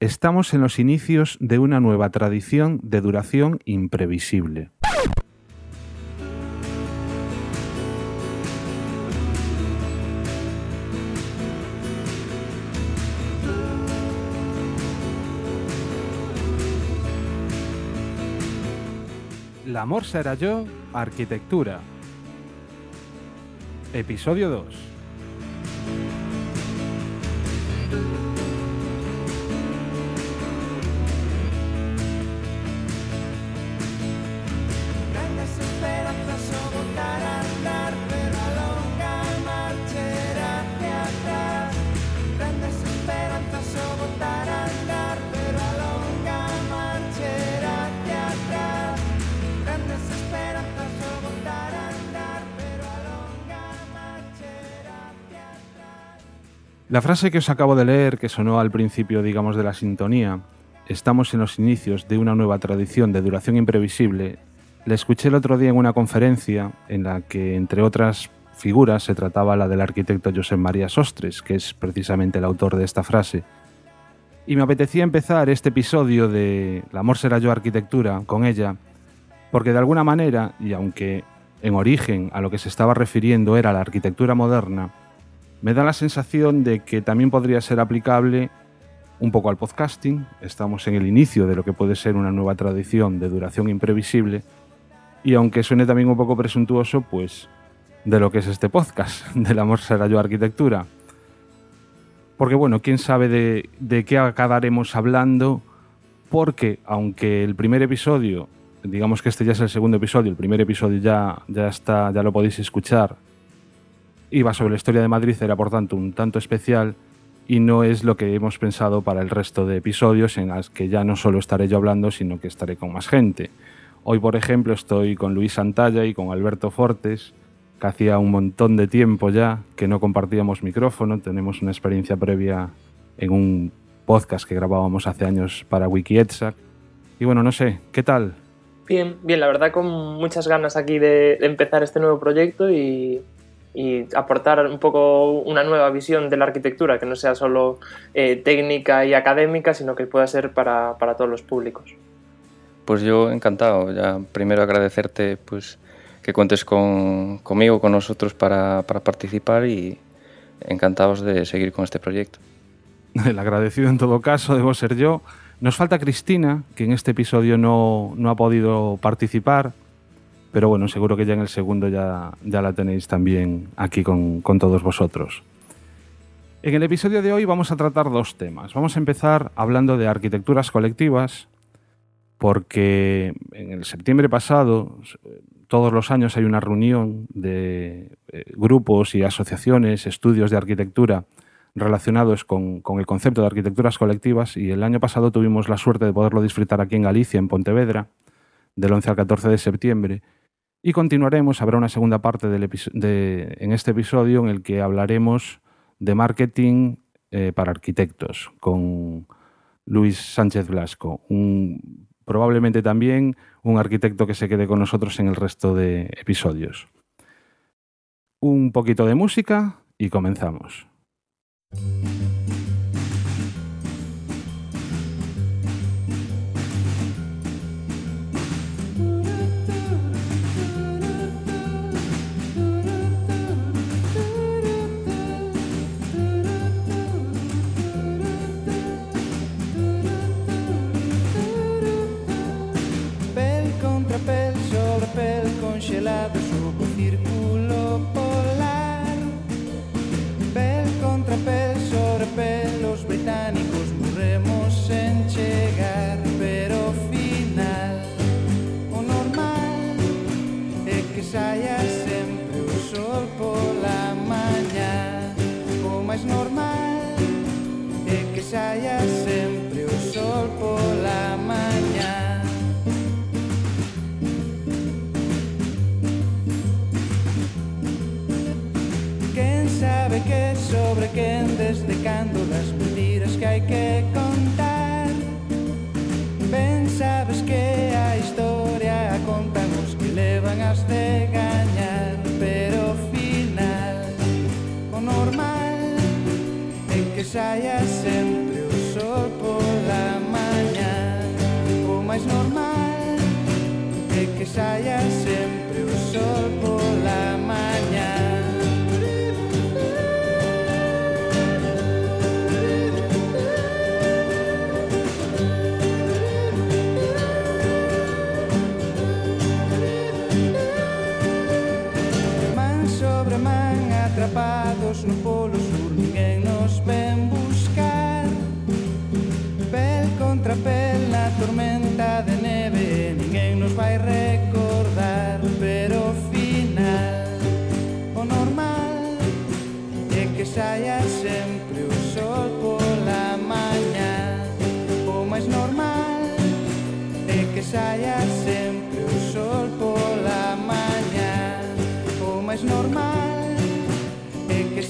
estamos en los inicios de una nueva tradición de duración imprevisible. El amor será yo, arquitectura. Episodio 2. La frase que os acabo de leer, que sonó al principio, digamos, de la sintonía, estamos en los inicios de una nueva tradición de duración imprevisible, la escuché el otro día en una conferencia en la que, entre otras figuras, se trataba la del arquitecto José María Sostres, que es precisamente el autor de esta frase. Y me apetecía empezar este episodio de El amor será yo arquitectura con ella, porque de alguna manera, y aunque en origen a lo que se estaba refiriendo era la arquitectura moderna, me da la sensación de que también podría ser aplicable un poco al podcasting. Estamos en el inicio de lo que puede ser una nueva tradición de duración imprevisible. Y aunque suene también un poco presuntuoso, pues de lo que es este podcast, del amor será yo arquitectura. Porque bueno, quién sabe de, de qué acabaremos hablando, porque aunque el primer episodio, digamos que este ya es el segundo episodio, el primer episodio ya, ya está, ya lo podéis escuchar iba sobre la historia de Madrid, era por tanto un tanto especial y no es lo que hemos pensado para el resto de episodios en las que ya no solo estaré yo hablando, sino que estaré con más gente. Hoy, por ejemplo, estoy con Luis Santalla y con Alberto Fortes, que hacía un montón de tiempo ya que no compartíamos micrófono, tenemos una experiencia previa en un podcast que grabábamos hace años para WikiEtsac. Y bueno, no sé, ¿qué tal? Bien, bien, la verdad con muchas ganas aquí de empezar este nuevo proyecto y y aportar un poco una nueva visión de la arquitectura, que no sea solo eh, técnica y académica, sino que pueda ser para, para, todos los públicos. Pues yo encantado, ya primero agradecerte pues, que cuentes con, conmigo, con nosotros para, para participar y encantados de seguir con este proyecto. El agradecido en todo caso debo ser yo. Nos falta Cristina, que en este episodio no, no ha podido participar pero bueno, seguro que ya en el segundo ya, ya la tenéis también aquí con, con todos vosotros. En el episodio de hoy vamos a tratar dos temas. Vamos a empezar hablando de arquitecturas colectivas, porque en el septiembre pasado, todos los años hay una reunión de eh, grupos y asociaciones, estudios de arquitectura relacionados con, con, el concepto de arquitecturas colectivas y el año pasado tuvimos la suerte de poderlo disfrutar aquí en Galicia, en Pontevedra, del 11 al 14 de septiembre. Y continuaremos, habrá una segunda parte de, en este episodio en el que hablaremos de marketing eh, para arquitectos con Luis Sánchez Blasco, probablemente también un arquitecto que se quede con nosotros en el resto de episodios. Un poquito de música y comenzamos. velados sobre o círculo polar. Pel contra pel sobre pel os británicos morremos en chegar Pero ao final o normal é que saia sempre o sol pola mañá O máis normal é que saia sempre que contar. Ben sabes que a historia contanos que levan as de gañar Pero ao final o normal é que saia sempre o sol pola mañá O máis normal é que saia sempre o sol pola mañá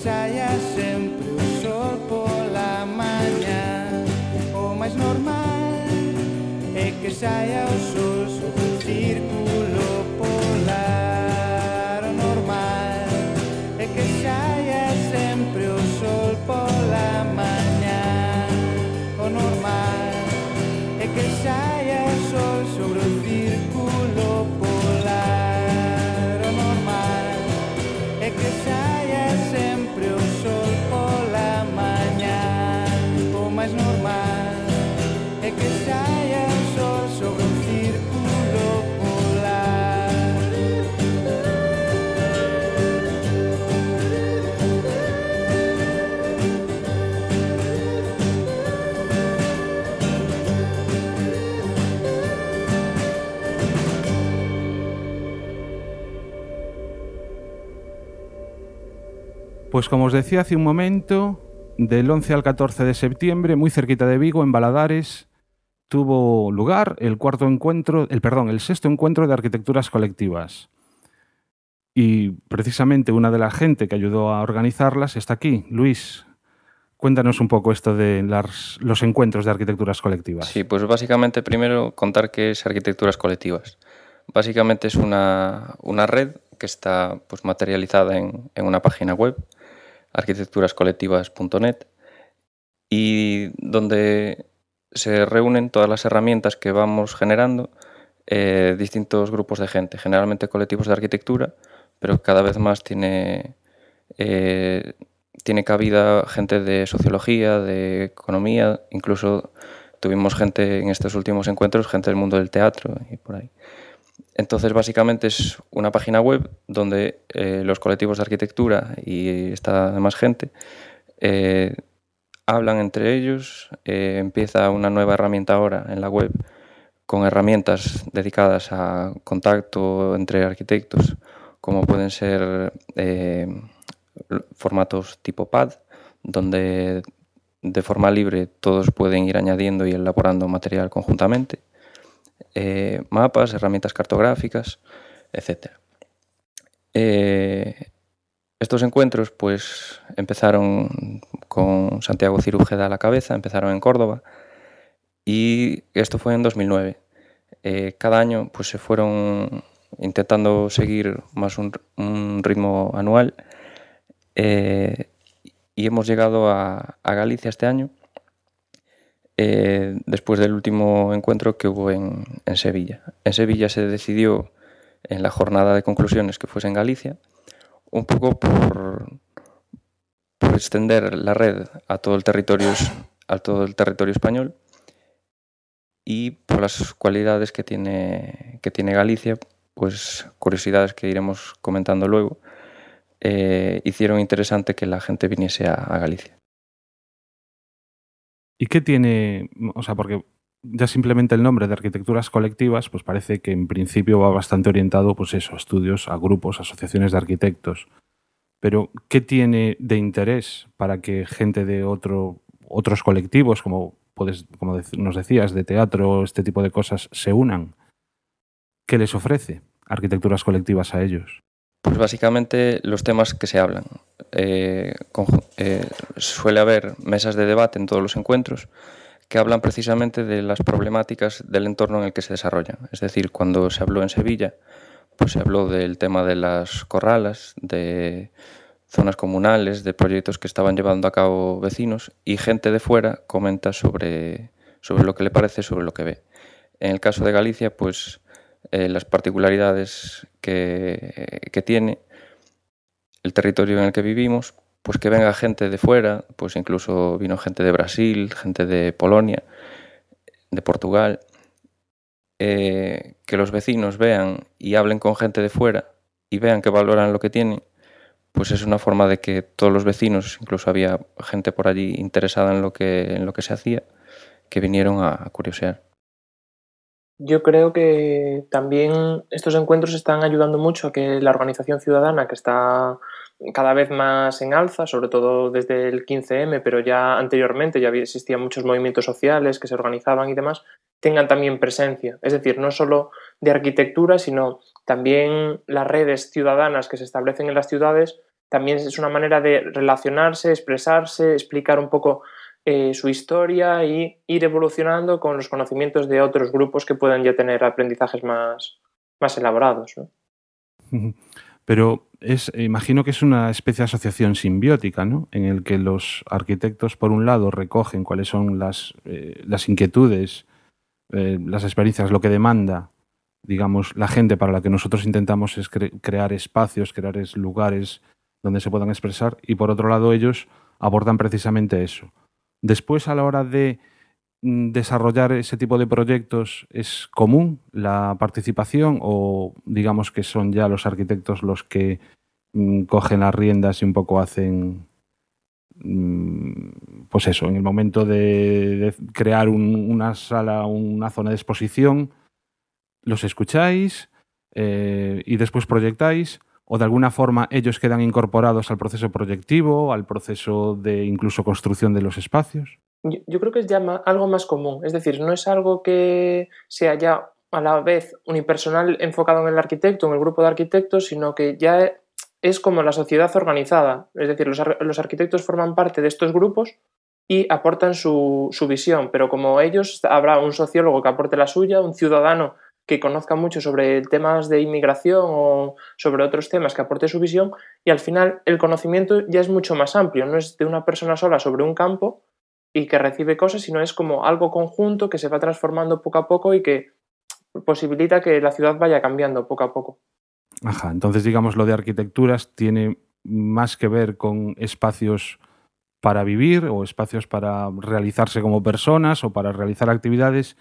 saia sempre o sol pola mañá. O máis normal é que saia o sol Pues como os decía hace un momento, del 11 al 14 de septiembre, muy cerquita de Vigo, en Baladares, tuvo lugar el cuarto encuentro, el perdón, el sexto encuentro de arquitecturas colectivas. Y precisamente una de la gente que ayudó a organizarlas está aquí, Luis. Cuéntanos un poco esto de los encuentros de arquitecturas colectivas. Sí, pues básicamente primero contar qué es arquitecturas colectivas. Básicamente es una, una red que está pues, materializada en, en una página web, arquitecturascolectivas.net, y donde se reúnen todas las herramientas que vamos generando eh, distintos grupos de gente, generalmente colectivos de arquitectura, pero cada vez más tiene, eh, tiene cabida gente de sociología, de economía, incluso tuvimos gente en estos últimos encuentros, gente del mundo del teatro y por ahí. Entonces, básicamente es una página web donde eh, los colectivos de arquitectura y esta demás gente eh, hablan entre ellos. eh, empieza una nueva herramienta ahora en la web con herramientas dedicadas a contacto entre arquitectos, como pueden ser formatos tipo pad, donde de forma libre todos pueden ir añadiendo y elaborando material conjuntamente eh, mapas, herramientas cartográficas, etc. Eh, estos encuentros pues empezaron con Santiago Cirujeda a la cabeza, empezaron en Córdoba y esto fue en 2009. Eh, cada año pues se fueron intentando seguir más un, ritmo anual y hemos llegado a Galicia este año eh, después del último encuentro que hubo en, Sevilla. En Sevilla se decidió en la jornada de conclusiones que fuese en Galicia, un poco por, por extender la red a todo el territorio, a todo el territorio español y por las cualidades que tiene, que tiene Galicia, pues curiosidades que iremos comentando luego, eh, hicieron interesante que la gente viniese a Galicia. ¿Y qué tiene, o sea, porque ya simplemente el nombre de arquitecturas colectivas, pues parece que en principio va bastante orientado, pues a estudios, a grupos, asociaciones de arquitectos. Pero, ¿qué tiene de interés para que gente de otro, otros colectivos, como, puedes, como nos decías, de teatro, este tipo de cosas, se unan? ¿Qué les ofrece arquitecturas colectivas a ellos? Pues básicamente los temas que se hablan. Eh, eh, suele haber mesas de debate en todos los encuentros que hablan precisamente de las problemáticas del entorno en el que se desarrollan. Es decir, cuando se habló en Sevilla, pues se habló del tema de las corralas, de zonas comunales, de proyectos que estaban llevando a cabo vecinos y gente de fuera comenta sobre, sobre lo que le parece, sobre lo que ve. En el caso de Galicia, pues eh, las particularidades que tiene el territorio en el que vivimos, pues que venga gente de fuera, pues incluso vino gente de Brasil, gente de Polonia, de Portugal, eh, que los vecinos vean y hablen con gente de fuera y vean que valoran lo que tienen, pues es una forma de que todos los vecinos, incluso había gente por allí interesada en lo que, en lo que se hacía, que vinieron a, a curiosear. Yo creo que también estos encuentros están ayudando mucho a que la organización ciudadana, que está cada vez más en alza, sobre todo desde el 15M, pero ya anteriormente ya existían muchos movimientos sociales que se organizaban y demás, tengan también presencia. Es decir, no solo de arquitectura, sino también las redes ciudadanas que se establecen en las ciudades, también es una manera de relacionarse, expresarse, explicar un poco eh, su historia y ir evolucionando con los conocimientos de otros grupos que puedan ya tener aprendizajes más, más elaborados. ¿no? Pero es, imagino que es una especie de asociación simbiótica, ¿no? En el que los arquitectos, por un lado, recogen cuáles son las, eh, las inquietudes, eh, las experiencias, lo que demanda, digamos, la gente para la que nosotros intentamos es cre crear espacios, crear lugares donde se puedan expresar, y por otro lado, ellos abordan precisamente eso. Después, a la hora de desarrollar ese tipo de proyectos es común la participación o digamos que son ya los arquitectos los que mm, cogen las riendas y un poco hacen mm, pues eso, en el momento de, crear un, una sala, una zona de exposición, los escucháis eh, y después proyectáis o de alguna forma ellos quedan incorporados al proceso proyectivo, al proceso de incluso construcción de los espacios? Yo, creo que es ya algo más común. Es decir, no es algo que sea ya a la vez unipersonal enfocado en el arquitecto, en el grupo de arquitectos, sino que ya es como la sociedad organizada. Es decir, los, arquitectos forman parte de estos grupos y aportan su, visión, pero como ellos habrá un sociólogo que aporte la suya, un ciudadano que conozca mucho sobre temas de inmigración o sobre otros temas que aporte su visión y al final el conocimiento ya es mucho más amplio, no es de una persona sola sobre un campo, y que recibe cosas, sino es como algo conjunto que se va transformando poco a poco y que posibilita que la ciudad vaya cambiando poco a poco. Ajá, entonces digamos lo de arquitecturas tiene más que ver con espacios para vivir o espacios para realizarse como personas o para realizar actividades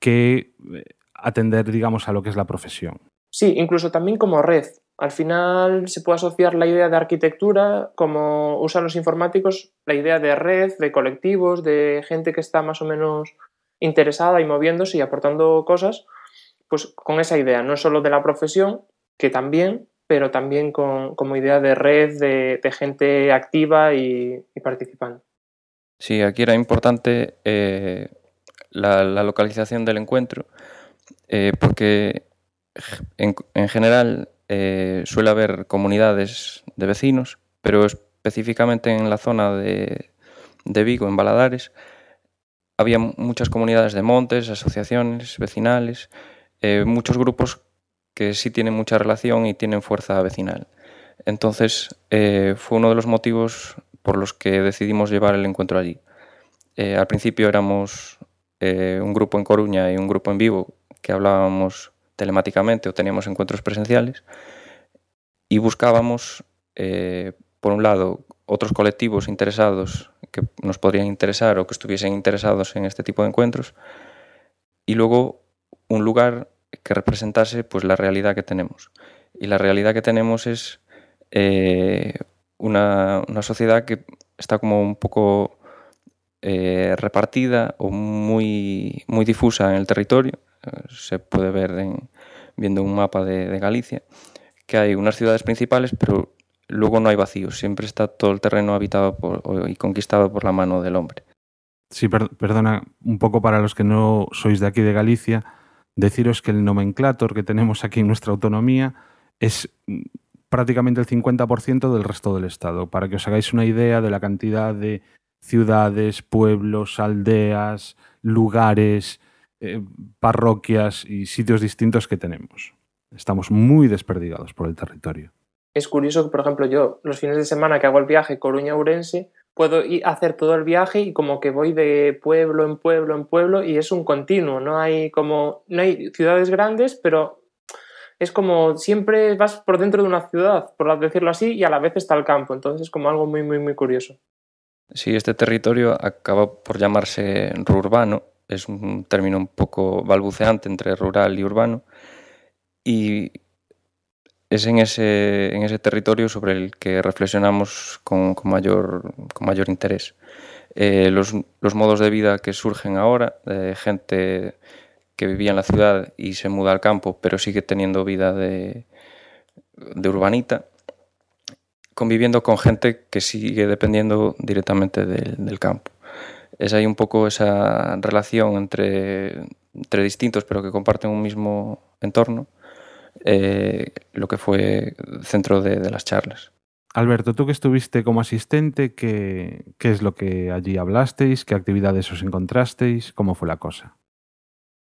que eh, atender, digamos, a lo que es la profesión. Sí, incluso también como red. Al final se puede asociar la idea de arquitectura, como usan los informáticos, la idea de red, de colectivos, de gente que está más o menos interesada y moviéndose y aportando cosas, pues con esa idea, no solo de la profesión, que también, pero también con, como idea de red, de, gente activa y, y, participando. Sí, aquí era importante eh, la, localización del encuentro, eh, porque en general eh, suele haber comunidades de vecinos, pero específicamente en la zona de, de Vigo, en Baladares, había muchas comunidades de montes, asociaciones vecinales, eh, muchos grupos que sí tienen mucha relación y tienen fuerza vecinal. Entonces eh, fue uno de los motivos por los que decidimos llevar el encuentro allí. Eh, al principio éramos un grupo en Coruña y un grupo en Vigo que hablábamos telemáticamente o teníamos encuentros presenciales y buscábamos, eh, por un lado, otros colectivos interesados que nos podrían interesar o que estuviesen interesados en este tipo de encuentros y luego un lugar que representase pues la realidad que tenemos. Y la realidad que tenemos es eh, una, una, sociedad que está como un poco eh, repartida o muy, muy difusa en el territorio se puede ver en, viendo un mapa de, Galicia, que hay unas ciudades principales, pero luego no hay vacíos, siempre está todo el terreno habitado y conquistado por la mano del hombre. Sí, per perdona, un poco para los que no sois de aquí de Galicia, deciros que el nomenclator que tenemos aquí en nuestra autonomía es prácticamente el 50% del resto del Estado, para que os hagáis una idea de la cantidad de ciudades, pueblos, aldeas, lugares, eh, parroquias y sitios distintos que tenemos. Estamos muy desperdigados por el territorio. Es curioso que, por ejemplo, yo los fines de semana que hago el viaje Coruña-Urense, puedo ir a hacer todo el viaje y como que voy de pueblo en pueblo en pueblo y es un continuo, no hay como no hay ciudades grandes, pero es como siempre vas por dentro de una ciudad, por decirlo así, y a la vez está el campo. Entonces es como algo muy, muy, muy curioso. Sí, este territorio acaba por llamarse rurbano, es un término un poco balbuceante entre rural y urbano, y es en ese, en ese territorio sobre el que reflexionamos con, mayor, con mayor interés. Eh, los, los, modos de vida que surgen ahora, de gente que vivía en la ciudad y se muda al campo, pero sigue teniendo vida de, de urbanita, conviviendo con gente que sigue dependiendo directamente del campo. Es ahí un poco esa relación entre, entre distintos, pero que comparten un mismo entorno, eh, lo que fue centro de, de, las charlas. Alberto, tú que estuviste como asistente, ¿qué, ¿qué, es lo que allí hablasteis? ¿Qué actividades os encontrasteis? ¿Cómo fue la cosa?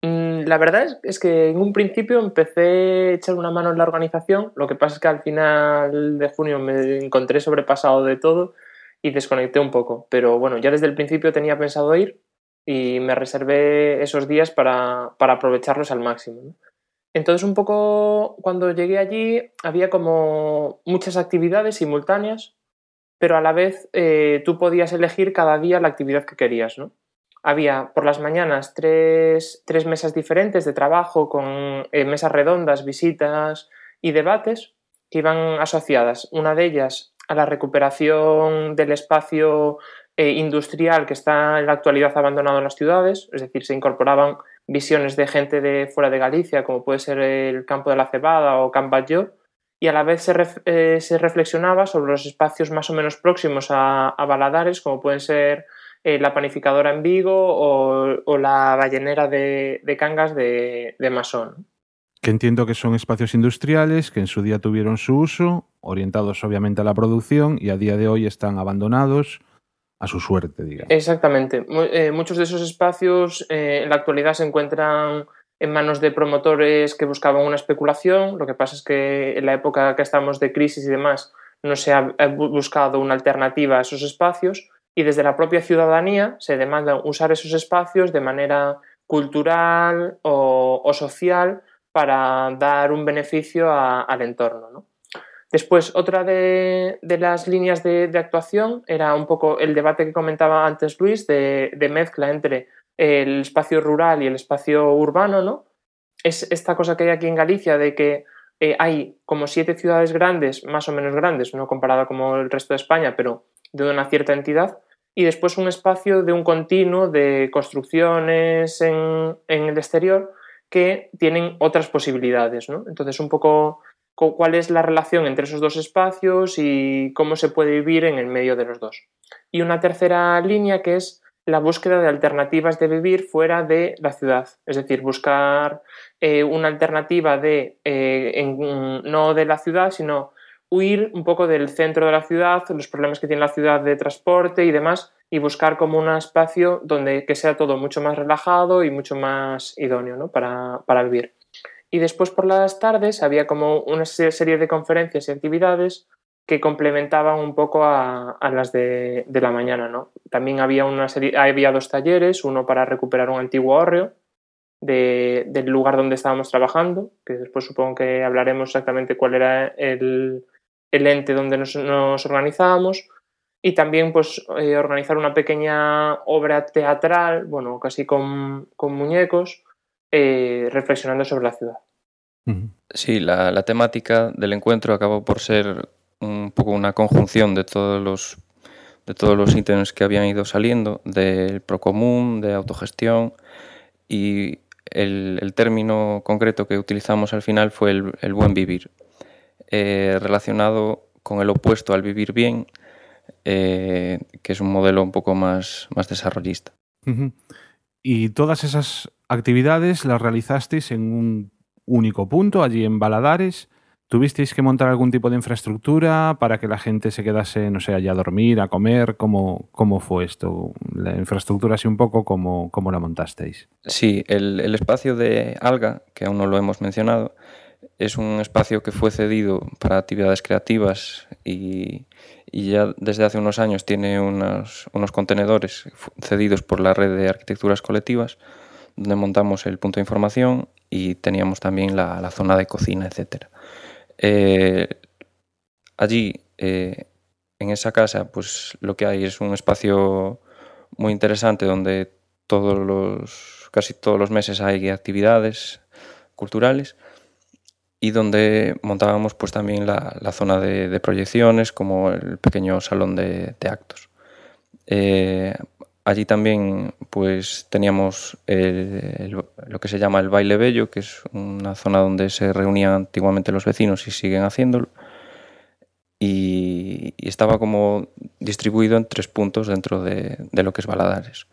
Mm, la verdad es, es, que en un principio empecé a echar una mano en la organización, lo que pasa es que al final de junio me encontré sobrepasado de todo y desconecté un poco, pero bueno, ya desde el principio tenía pensado ir y me reservé esos días para, para aprovecharlos al máximo. Entonces un poco cuando llegué allí había como muchas actividades simultáneas, pero a la vez eh, tú podías elegir cada día la actividad que querías, ¿no? Había por las mañanas tres, tres mesas diferentes de trabajo con eh, mesas redondas, visitas y debates que iban asociadas. Una de ellas a la recuperación del espacio eh, industrial que está en la actualidad abandonado en las ciudades, es decir, se incorporaban visiones de gente de fuera de Galicia, como puede ser el campo de la cebada o Camp Batlló, y a la vez eh, se, reflexionaba sobre los espacios más o menos próximos a, a Baladares, como pueden ser eh, la panificadora en Vigo o, la ballenera de, de Cangas de, de, Masón. Que entiendo que son espacios industriales que en su día tuvieron su uso, orientados obviamente a la producción y a día de hoy están abandonados a su suerte, digamos. Exactamente. Eh, muchos de esos espacios eh, en la actualidad se encuentran en manos de promotores que buscaban una especulación. Lo que pasa es que en la época que estamos de crisis y demás no se ha buscado una alternativa a esos espacios y desde la propia ciudadanía se demanda usar esos espacios de manera cultural o, o social para dar un beneficio al entorno. ¿no? Después, otra de, las líneas de, actuación era un poco el debate que comentaba antes Luis de, mezcla entre el espacio rural y el espacio urbano, ¿no? Es esta cosa que hay aquí en Galicia de que eh, hay como siete ciudades grandes, más o menos grandes, no comparada como el resto de España, pero de una cierta entidad, y después un espacio de un continuo de construcciones en el exterior que tienen otras posibilidades, ¿no? Entonces, un poco cuál es la relación entre esos dos espacios y cómo se puede vivir en el medio de los dos. Y una tercera línea que es la búsqueda de alternativas de vivir fuera de la ciudad, es decir, buscar eh, una alternativa de eh, no de la ciudad, sino huir un poco del centro de la ciudad, los problemas que tiene la ciudad de transporte y demás, y buscar como un espacio donde que sea todo mucho más relajado y mucho más idóneo ¿no? para, para vivir. Y después por las tardes había como una serie de conferencias y actividades que complementaban un poco a, las de, de, la mañana. ¿no? También había, una serie, había dos talleres, uno para recuperar un antiguo hórreo de, del lugar donde estábamos trabajando, que después supongo que hablaremos exactamente cuál era el, el ente donde nos, nos organizábamos. Y también pues, eh, organizar una pequeña obra teatral, bueno, casi con, con muñecos, eh, reflexionando sobre la ciudad. Sí, la, la, temática del encuentro acabó por ser un poco una conjunción de todos los de todos los ítems que habían ido saliendo, del procomún, de autogestión, y el, el término concreto que utilizamos al final fue el, el buen vivir, eh, relacionado con el opuesto al vivir bien, eh, que es un modelo un poco más, más desarrollista. Uh -huh. Y todas esas actividades las realizasteis en un único punto, allí en Baladares. ¿Tuvisteis que montar algún tipo de infraestructura para que la gente se quedase, no sé, allá a dormir, a comer? ¿Cómo, cómo fue esto? La infraestructura así un poco, ¿cómo, cómo la montasteis? Sí, el, el espacio de Alga, que aún no lo hemos mencionado, es un espacio que fue cedido para actividades creativas y, y ya desde hace unos años tiene unos, unos contenedores cedidos por la red de arquitecturas colectivas donde montamos el punto de información y teníamos también la, la zona de cocina, etc. Eh, allí, eh, en esa casa, pues lo que hay es un espacio muy interesante donde todos los, casi todos los meses hay actividades culturales y donde montábamos pues también la, la zona de, proyecciones como el pequeño salón de, actos. Eh, allí también pues teníamos lo que se llama el baile bello, que es una zona donde se reunían antiguamente los vecinos y siguen haciéndolo. Y, y, estaba como distribuido en tres puntos dentro de, de, lo que es Baladares.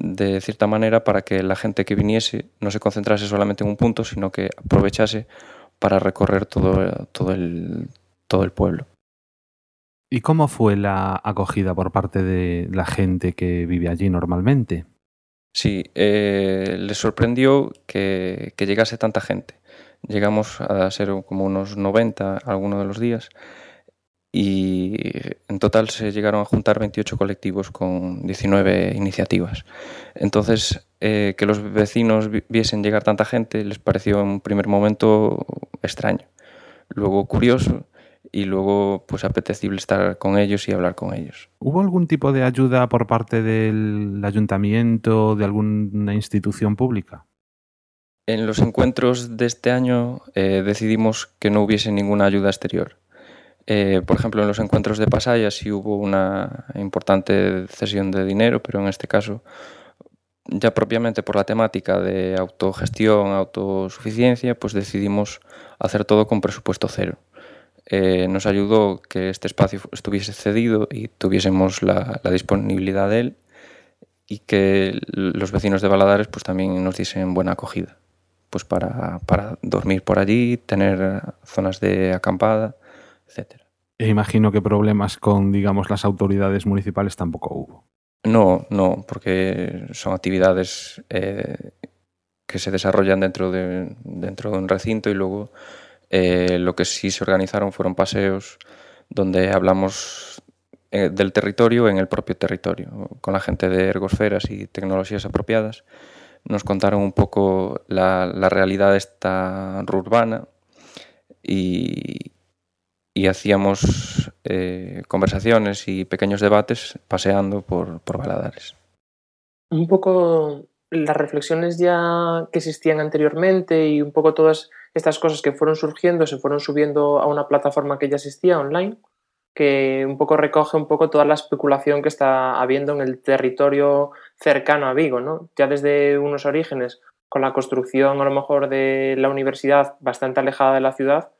De cierta manera, para que la gente que viniese no se concentrase solamente en un punto, sino que aprovechase para recorrer todo, todo, el, todo el pueblo. ¿Y cómo fue la acogida por parte de la gente que vive allí normalmente? Sí, eh, les sorprendió que, que, llegase tanta gente. Llegamos a ser como unos 90 algunos de los días y en total se llegaron a juntar 28 colectivos con 19 iniciativas. Entonces, eh, que los vecinos viesen llegar tanta gente les pareció en un primer momento extraño, luego curioso y luego pues apetecible estar con ellos y hablar con ellos. ¿Hubo algún tipo de ayuda por parte del ayuntamiento, de alguna institución pública? En los encuentros de este año eh, decidimos que no hubiese ninguna ayuda exterior. Eh, por ejemplo, en los encuentros de Pasaya sí hubo una importante cesión de dinero, pero en este caso, ya propiamente por la temática de autogestión, autosuficiencia, pues decidimos hacer todo con presupuesto cero. Eh, nos ayudó que este espacio estuviese cedido y tuviésemos la, la, disponibilidad de él y que los vecinos de Baladares pues también nos diesen buena acogida pues para, para dormir por allí, tener zonas de acampada, etc. E imagino que problemas con, digamos, las autoridades municipales tampoco hubo. No, no, porque son actividades eh, que se desarrollan dentro de, dentro de un recinto y luego Eh, lo que sí se organizaron fueron paseos donde hablamos eh, del territorio en el propio territorio, con la gente de ergosferas y tecnologías apropiadas. Nos contaron un poco la, la realidad esta urbana y, y hacíamos eh, conversaciones y pequeños debates paseando por, por Baladares. Un poco las reflexiones ya que existían anteriormente y un poco todas estas cosas que fueron surgiendo se fueron subiendo a una plataforma que ya existía online, que un poco recoge un poco toda la especulación que está habiendo en el territorio cercano a Vigo, ¿no? Ya desde unos orígenes, con la construcción a lo mejor de la universidad bastante alejada de la ciudad,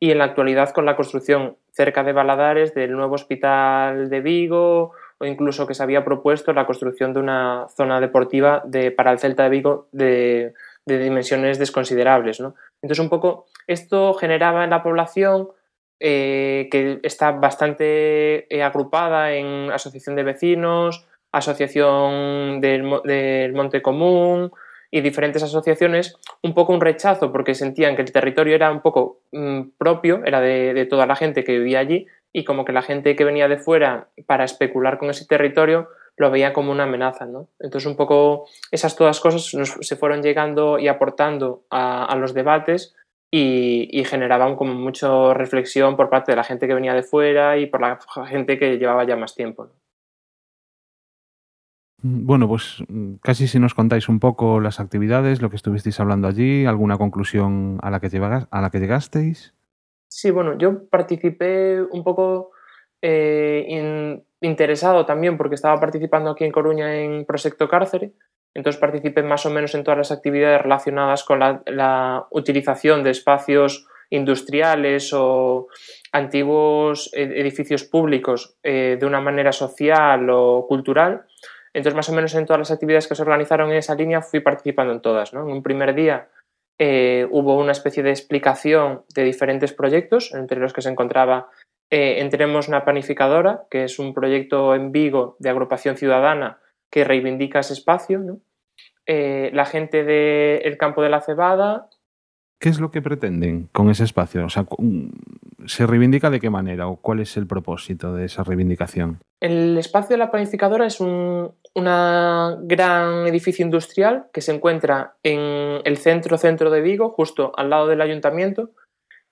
y en la actualidad con la construcción cerca de Baladares del nuevo hospital de Vigo o incluso que se había propuesto la construcción de una zona deportiva de, para el Celta de Vigo de, de dimensiones desconsiderables. ¿no? Entonces, un poco esto generaba en la población eh, que está bastante eh, agrupada en asociación de vecinos, asociación del, del, Monte Común y diferentes asociaciones, un poco un rechazo porque sentían que el territorio era un poco mmm, propio, era de, toda la gente que vivía allí y como que la gente que venía de fuera para especular con ese territorio lo veía como una amenaza. ¿no? Entonces, un poco esas todas cosas se fueron llegando y aportando a, los debates y, generaban como mucha reflexión por parte de la gente que venía de fuera y por la gente que llevaba ya más tiempo. Bueno, pues casi si nos contáis un poco las actividades, lo que estuvisteis hablando allí, alguna conclusión a la que, llevagas, a la que llegasteis. Sí, bueno, yo participé un poco eh, in, interesado también porque estaba participando aquí en Coruña en Proyecto Cárcere, entonces participé más o menos en todas las actividades relacionadas con la, la utilización de espacios industriales o antiguos edificios públicos eh, de una manera social o cultural. Entonces, más o menos en todas las actividades que se organizaron en esa línea fui participando en todas. ¿no? En un primer día eh, hubo una especie de explicación de diferentes proyectos, entre los que se encontraba eh, Entremos una Panificadora, que es un proyecto en Vigo de agrupación ciudadana que reivindica ese espacio. Eh, la gente del de campo de la cebada. ¿Qué es lo que pretenden con ese espacio? ¿Se reivindica de qué manera o cuál es el propósito de esa reivindicación? El espacio de la planificadora es un gran edificio industrial que se encuentra en el centro centro de Vigo, justo al lado del ayuntamiento,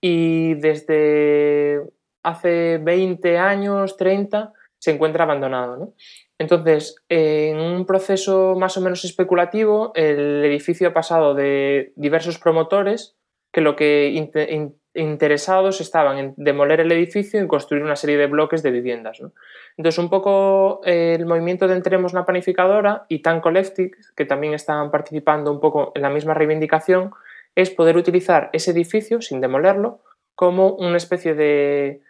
y desde hace 20 años, 30, se encuentra abandonado. Entonces, en un proceso más o menos especulativo, el edificio ha pasado de diversos promotores que lo que interesados estaban en demoler el edificio y construir una serie de bloques de viviendas. Entonces, un poco eh, el movimiento de Entremos la Panificadora y Tan Collective, que también están participando un poco en la misma reivindicación, es poder utilizar ese edificio, sin demolerlo, como una especie de,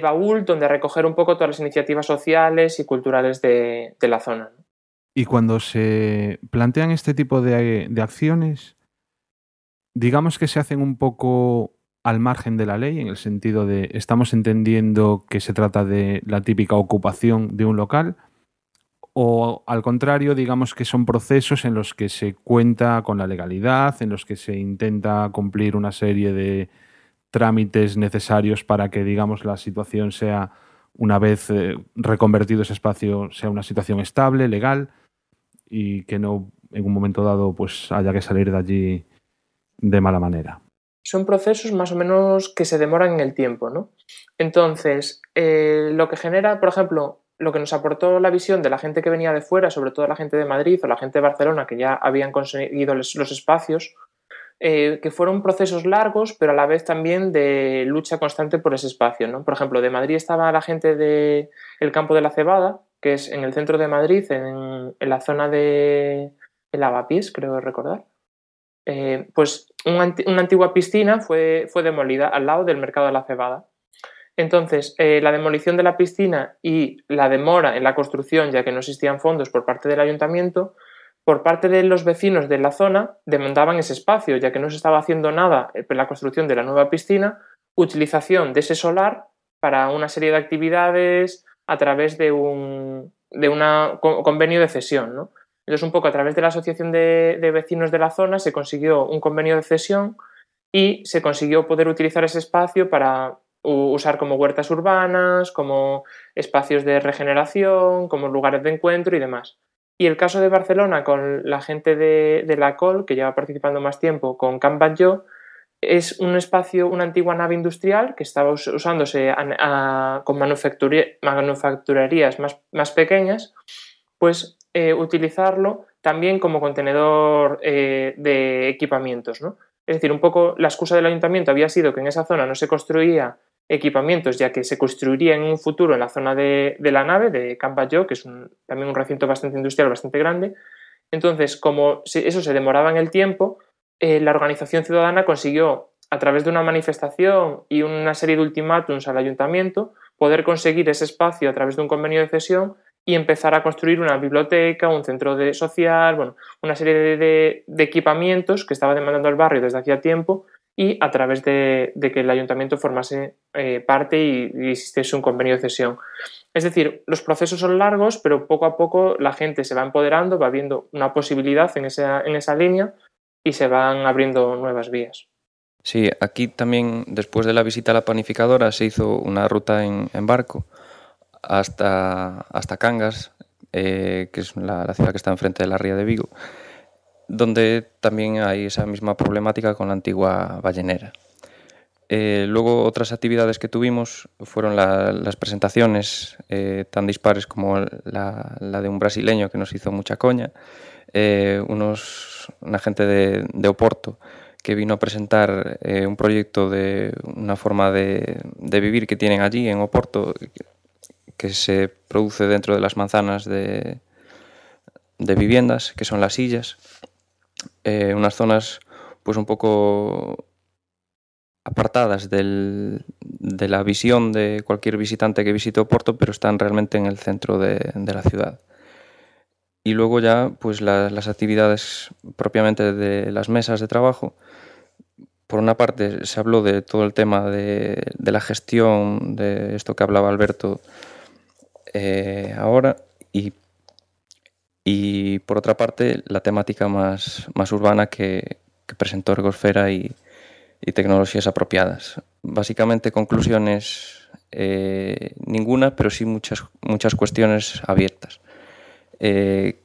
baúl donde recoger un poco todas las iniciativas sociales y culturales de, la zona. Y cuando se plantean este tipo de acciones, digamos que se hacen un poco al margen de la ley, en el sentido de estamos entendiendo que se trata de la típica ocupación de un local, o al contrario, digamos que son procesos en los que se cuenta con la legalidad, en los que se intenta cumplir una serie de trámites necesarios para que, digamos, la situación sea, una vez eh, reconvertido ese espacio, sea una situación estable, legal, y que no en un momento dado pues haya que salir de allí de mala manera son procesos más o menos que se demoran en el tiempo, ¿no? Entonces, eh, lo que genera, por ejemplo, lo que nos aportó la visión de la gente que venía de fuera, sobre todo la gente de Madrid o la gente de Barcelona, que ya habían conseguido los espacios, eh, que fueron procesos largos, pero a la vez también de lucha constante por ese espacio. ¿no? Por ejemplo, de Madrid estaba la gente del campo de la Cebada, que es en el centro de Madrid, en, la zona de el Lavapiés, creo recordar. Eh, pues una, antigua piscina fue, fue, demolida al lado del mercado de la cebada. Entonces, eh, la demolición de la piscina y la demora en la construcción, ya que no existían fondos por parte del ayuntamiento, por parte de los vecinos de la zona demandaban ese espacio, ya que no se estaba haciendo nada en la construcción de la nueva piscina, utilización de ese solar para una serie de actividades a través de un de una convenio de cesión. ¿no? Entonces, un poco a través de la Asociación de, Vecinos de la Zona se consiguió un convenio de cesión y se consiguió poder utilizar ese espacio para usar como huertas urbanas, como espacios de regeneración, como lugares de encuentro y demás. Y el caso de Barcelona con la gente de, la COL, que lleva participando más tiempo, con Camp Batlló, es un espacio, una antigua nave industrial que estaba usándose con manufacturerías más, más pequeñas, pues eh, utilizarlo también como contenedor eh, de equipamientos. ¿no? Es decir, un poco la excusa del ayuntamiento había sido que en esa zona no se construía equipamientos, ya que se construiría en un futuro en la zona de, la nave, de Campayó, que es también un recinto bastante industrial, bastante grande. Entonces, como eso se demoraba en el tiempo, eh, la organización ciudadana consiguió, a través de una manifestación y una serie de ultimátums al ayuntamiento, poder conseguir ese espacio a través de un convenio de cesión y empezar a construir una biblioteca, un centro de social, bueno, una serie de, equipamientos que estaba demandando el barrio desde hacía tiempo y a través de, que el ayuntamiento formase eh, parte y, y, existiese un convenio de cesión. Es decir, los procesos son largos, pero poco a poco la gente se va empoderando, va viendo una posibilidad en esa, en esa línea y se van abriendo nuevas vías. Sí, aquí también después de la visita a la panificadora se hizo una ruta en, en barco hasta, hasta Cangas, eh, que es la, ciudad que está enfrente de la ría de Vigo, donde también hay esa misma problemática con la antigua ballenera. Eh, luego otras actividades que tuvimos fueron las presentaciones eh, tan dispares como la, de un brasileño que nos hizo mucha coña, unos, una gente de, de, Oporto que vino a presentar un proyecto de una forma de, de, vivir que tienen allí en Oporto, que se produce dentro de las manzanas de, de viviendas, que son las sillas. Eh, unas zonas pues un poco apartadas del, de la visión de cualquier visitante que visite Oporto, pero están realmente en el centro de, de la ciudad. Y luego ya pues las actividades propiamente de las mesas de trabajo. Por una parte se habló de todo el tema de, de la gestión, de esto que hablaba Alberto, eh, ahora y, y por otra parte la temática más, más urbana que, presentó Ergosfera y, y tecnologías apropiadas. básicamente conclusiones eh, ninguna, pero sí muchas, muchas cuestiones abiertas. Eh,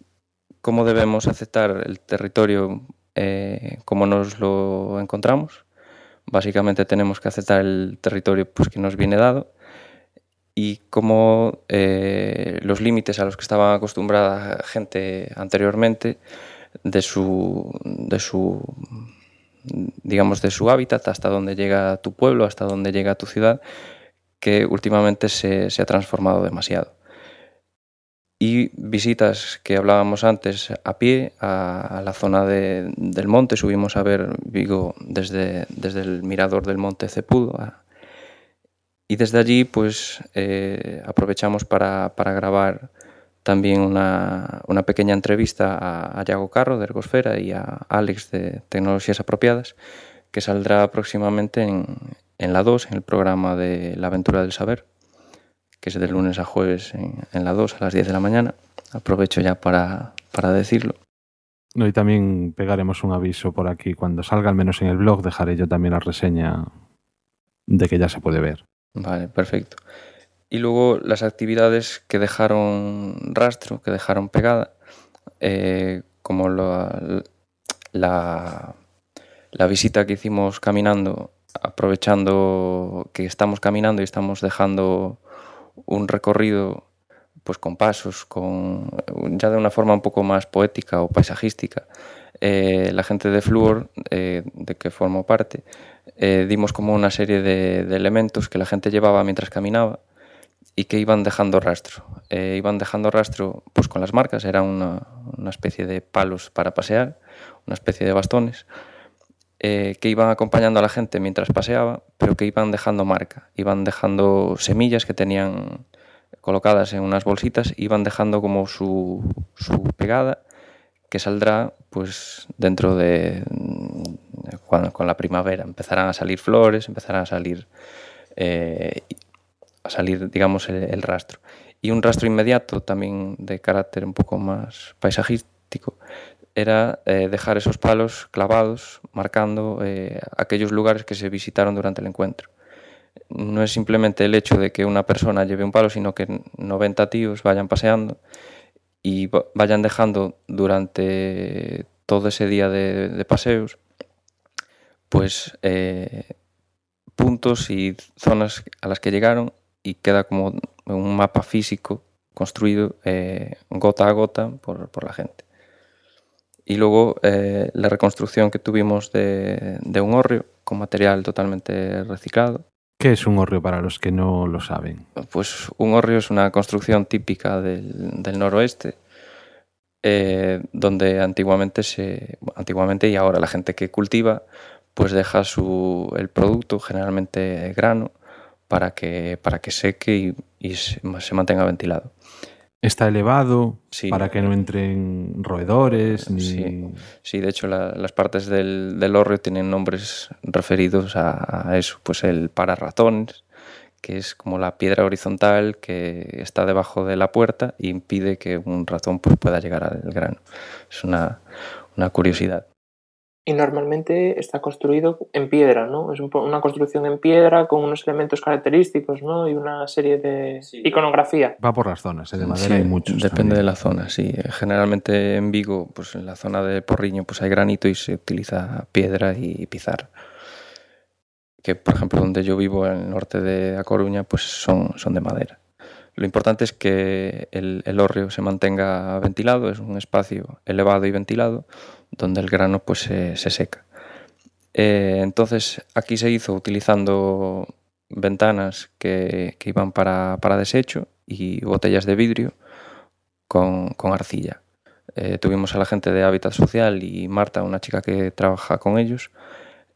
¿Cómo debemos aceptar el territorio como nos lo encontramos? Básicamente tenemos que aceptar el territorio pues, que nos viene dado y cómo los límites a los que estaba acostumbrada gente anteriormente de su, de su digamos, de su hábitat hasta donde llega tu pueblo, hasta donde llega tu ciudad, que últimamente se, ha transformado demasiado. Y visitas que hablábamos antes a pie a, la zona del monte, subimos a ver Vigo desde, desde el mirador del monte Cepudo. Y desde allí pues eh, aprovechamos para, para grabar también una, una pequeña entrevista a, a Yago Carro de Ergosfera y a Alex de Tecnologías Apropiadas, que saldrá próximamente en, en la 2, en el programa de La Aventura del Saber, que es de lunes a jueves en, la 2 a las 10 de la mañana. Aprovecho ya para, para decirlo. No, y también pegaremos un aviso por aquí. Cuando salga, al menos en el blog, dejaré yo también la reseña de que ya se puede ver. Vale, perfecto y luego las actividades que dejaron rastro, que dejaron pegada, eh, como la, la, la, visita que hicimos caminando, aprovechando que estamos caminando y estamos dejando un recorrido pues con pasos, con ya de una forma un poco más poética o paisajística. Eh, la gente de Fluor, eh, de que formo parte, eh, dimos como una serie de, elementos que la gente llevaba mientras caminaba y que iban dejando rastro. Eh, iban dejando rastro pues, con las marcas, era una, una, especie de palos para pasear, una especie de bastones, eh, que iban acompañando a la gente mientras paseaba, pero que iban dejando marca, iban dejando semillas que tenían colocadas en unas bolsitas, iban dejando como su, su pegada que saldrá pues dentro de cuando, con la primavera empezarán a salir flores empezarán a salir eh, a salir, digamos, el, rastro. Y un rastro inmediato, también de carácter un poco más paisajístico, era eh, dejar esos palos clavados, marcando eh, aquellos lugares que se visitaron durante el encuentro. No es simplemente el hecho de que una persona lleve un palo, sino que 90 tíos vayan paseando y vayan dejando durante todo ese día de paseos, pues eh, puntos y zonas a las que llegaron y queda como un mapa físico construido eh, gota a gota por, por, la gente. Y luego eh, la reconstrucción que tuvimos de, de, un hórreo con material totalmente reciclado. ¿Qué es un hórreo para los que no lo saben? Pues un hórreo es una construcción típica del, del noroeste, eh, donde antiguamente, se, antiguamente y ahora la gente que cultiva pues deja su, el producto, generalmente grano, para que, para que seque y, y se, se, mantenga ventilado. Está elevado sí, para que no entren roedores. Ni... Sí, sí, de hecho la, las partes del, del hórreo tienen nombres referidos a, a, eso, pues el para ratones, que es como la piedra horizontal que está debajo de la puerta y impide que un ratón pues, pueda llegar al grano. Es una, una curiosidad y normalmente está construido en piedra, ¿no? Es un, una construcción en piedra con unos elementos característicos, ¿no? Y una serie de sí. iconografía. Va por las zonas, ¿eh? de madera sí, hay muchos. Depende también. de la zona, sí. Generalmente en Vigo, pues en la zona de Porriño, pues hay granito y se utiliza piedra y pizarra. Que, por ejemplo, donde yo vivo, en el norte de A Coruña, pues son, son de madera. Lo importante es que el, el hórreo se mantenga ventilado, es un espacio elevado y ventilado, donde el grano pues se, se seca. Eh, entonces aquí se hizo utilizando ventanas que, que iban para, para, desecho y botellas de vidrio con, con arcilla. Eh, tuvimos a la gente de Hábitat Social y Marta, una chica que trabaja con ellos,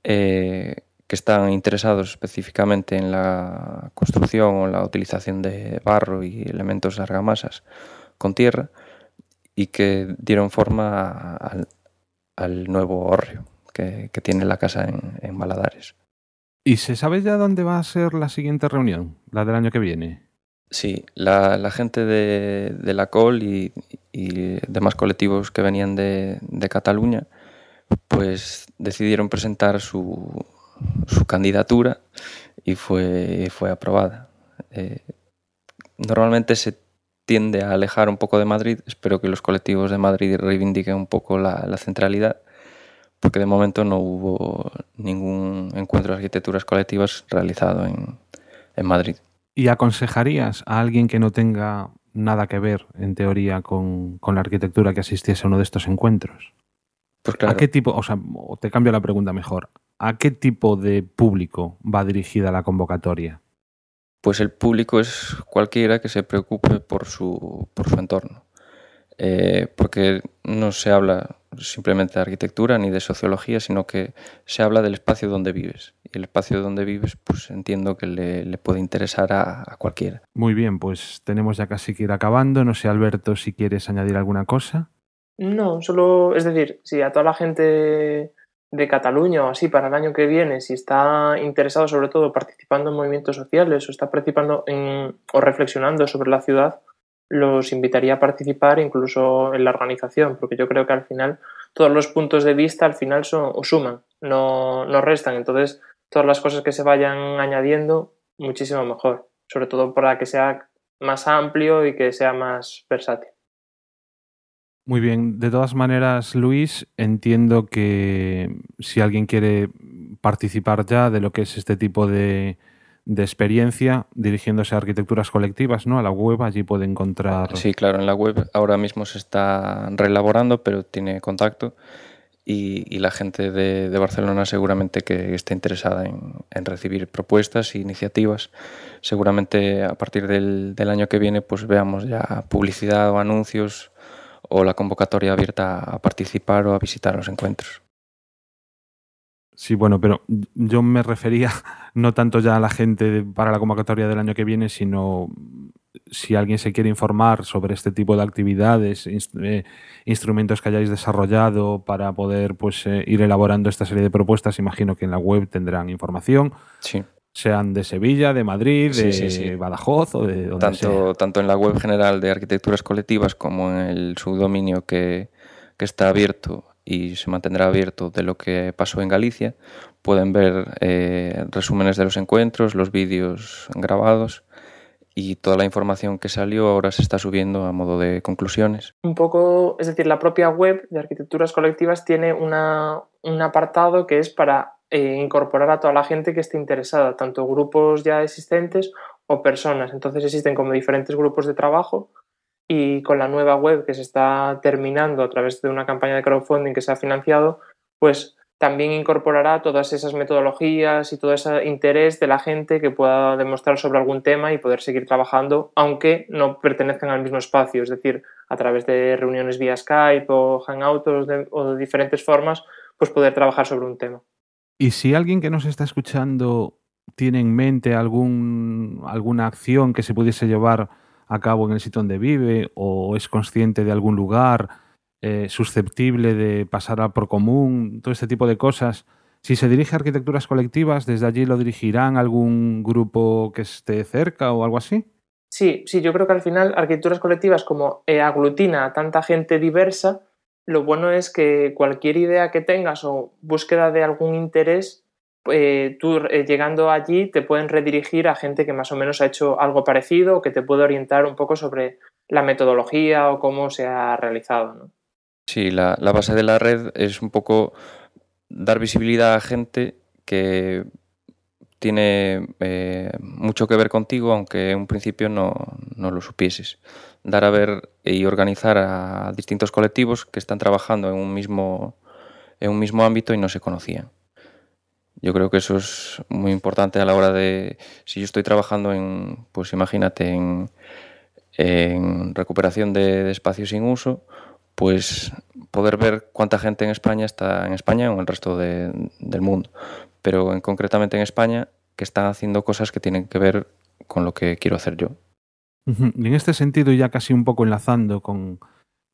eh, que están interesados específicamente en la construcción o la utilización de barro y elementos de argamasas con tierra y que dieron forma al, al nuevo hórreo que, que, tiene la casa en, en Baladares. ¿Y se sabe ya dónde va a ser la siguiente reunión, la del año que viene? Sí, la, la gente de, de, la COL y, y, demás colectivos que venían de, de Cataluña, pues decidieron presentar su, su candidatura y fue, fue aprobada. Eh, normalmente se tiende a alejar un poco de Madrid. Espero que los colectivos de Madrid reivindiquen un poco la, la centralidad, porque de momento no hubo ningún encuentro de arquitecturas colectivas realizado en, en Madrid. ¿Y aconsejarías a alguien que no tenga nada que ver, en teoría, con, con la arquitectura que asistiese a uno de estos encuentros? Pues claro, ¿A qué tipo, o sea, te cambio la pregunta mejor, ¿a qué tipo de público va dirigida la convocatoria? Pues el público es cualquiera que se preocupe por su, por su entorno. Eh, porque no se habla simplemente de arquitectura ni de sociología, sino que se habla del espacio donde vives. Y el espacio donde vives, pues entiendo que le, le puede interesar a, a cualquiera. Muy bien, pues tenemos ya casi que ir acabando. No sé, Alberto, si quieres añadir alguna cosa. No, solo, es decir, si a toda la gente de Cataluña o así para el año que viene, si está interesado sobre todo participando en movimientos sociales o está participando en, o reflexionando sobre la ciudad, los invitaría a participar incluso en la organización, porque yo creo que al final todos los puntos de vista al final son, o suman, no, no restan. Entonces, todas las cosas que se vayan añadiendo, muchísimo mejor, sobre todo para que sea más amplio y que sea más versátil. Muy bien, de todas maneras, Luis, entiendo que si alguien quiere participar ya de lo que es este tipo de, de experiencia, dirigiéndose a arquitecturas colectivas, ¿no? A la web, allí puede encontrar. Sí, claro, en la web ahora mismo se está reelaborando, pero tiene contacto y, y la gente de, de, Barcelona seguramente que esté interesada en, en, recibir propuestas e iniciativas. Seguramente a partir del, del año que viene pues veamos ya publicidad o anuncios o la convocatoria abierta a participar o a visitar los encuentros. Sí, bueno, pero yo me refería no tanto ya a la gente para la convocatoria del año que viene, sino si alguien se quiere informar sobre este tipo de actividades, inst eh, instrumentos que hayáis desarrollado para poder pues, eh, ir elaborando esta serie de propuestas, imagino que en la web tendrán información. Sí sean de Sevilla, de Madrid, de sí, sí, sí. Badajoz o de donde tanto, sea. Tanto en la web general de arquitecturas colectivas como en el subdominio que, que está abierto y se mantendrá abierto de lo que pasó en Galicia, pueden ver eh, resúmenes de los encuentros, los vídeos grabados y toda la información que salió ahora se está subiendo a modo de conclusiones. Un poco, es decir, la propia web de arquitecturas colectivas tiene una, un apartado que es para eh, incorporar a toda la gente que esté interesada, tanto grupos ya existentes o personas. Entonces existen como diferentes grupos de trabajo y con la nueva web que se está terminando a través de una campaña de crowdfunding que se ha financiado, pues también incorporará todas esas metodologías y todo ese interés de la gente que pueda demostrar sobre algún tema y poder seguir trabajando, aunque no pertenezcan al mismo espacio, es decir, a través de reuniones vía Skype o Hangouts o de, o de diferentes formas, pues poder trabajar sobre un tema. Y si alguien que nos está escuchando tiene en mente algún, alguna acción que se pudiese llevar a cabo en el sitio donde vive o es consciente de algún lugar eh, susceptible de pasar a por común, todo este tipo de cosas, si se dirige a arquitecturas colectivas, ¿desde allí lo dirigirán algún grupo que esté cerca o algo así? Sí, sí, yo creo que al final arquitecturas colectivas como eh, aglutina a tanta gente diversa, lo bueno es que cualquier idea que tengas o búsqueda de algún interés, eh, tú eh, llegando allí te pueden redirigir a gente que más o menos ha hecho algo parecido o que te puede orientar un poco sobre la metodología o cómo se ha realizado. Sí, la, la base de la red es un poco dar visibilidad a gente que tiene eh, mucho que ver contigo, aunque en un principio no, no, lo supieses. Dar a ver y organizar a distintos colectivos que están trabajando en un mismo, en un mismo ámbito y no se conocían. Yo creo que eso es muy importante a la hora de, si yo estoy trabajando en, pues imagínate, en, recuperación de, espacios sin uso, pues poder ver cuánta gente en España está en España o en el resto de, del mundo pero en, concretamente en España, que están haciendo cosas que tienen que ver con lo que quiero hacer yo. En este sentido, ya casi un poco enlazando con,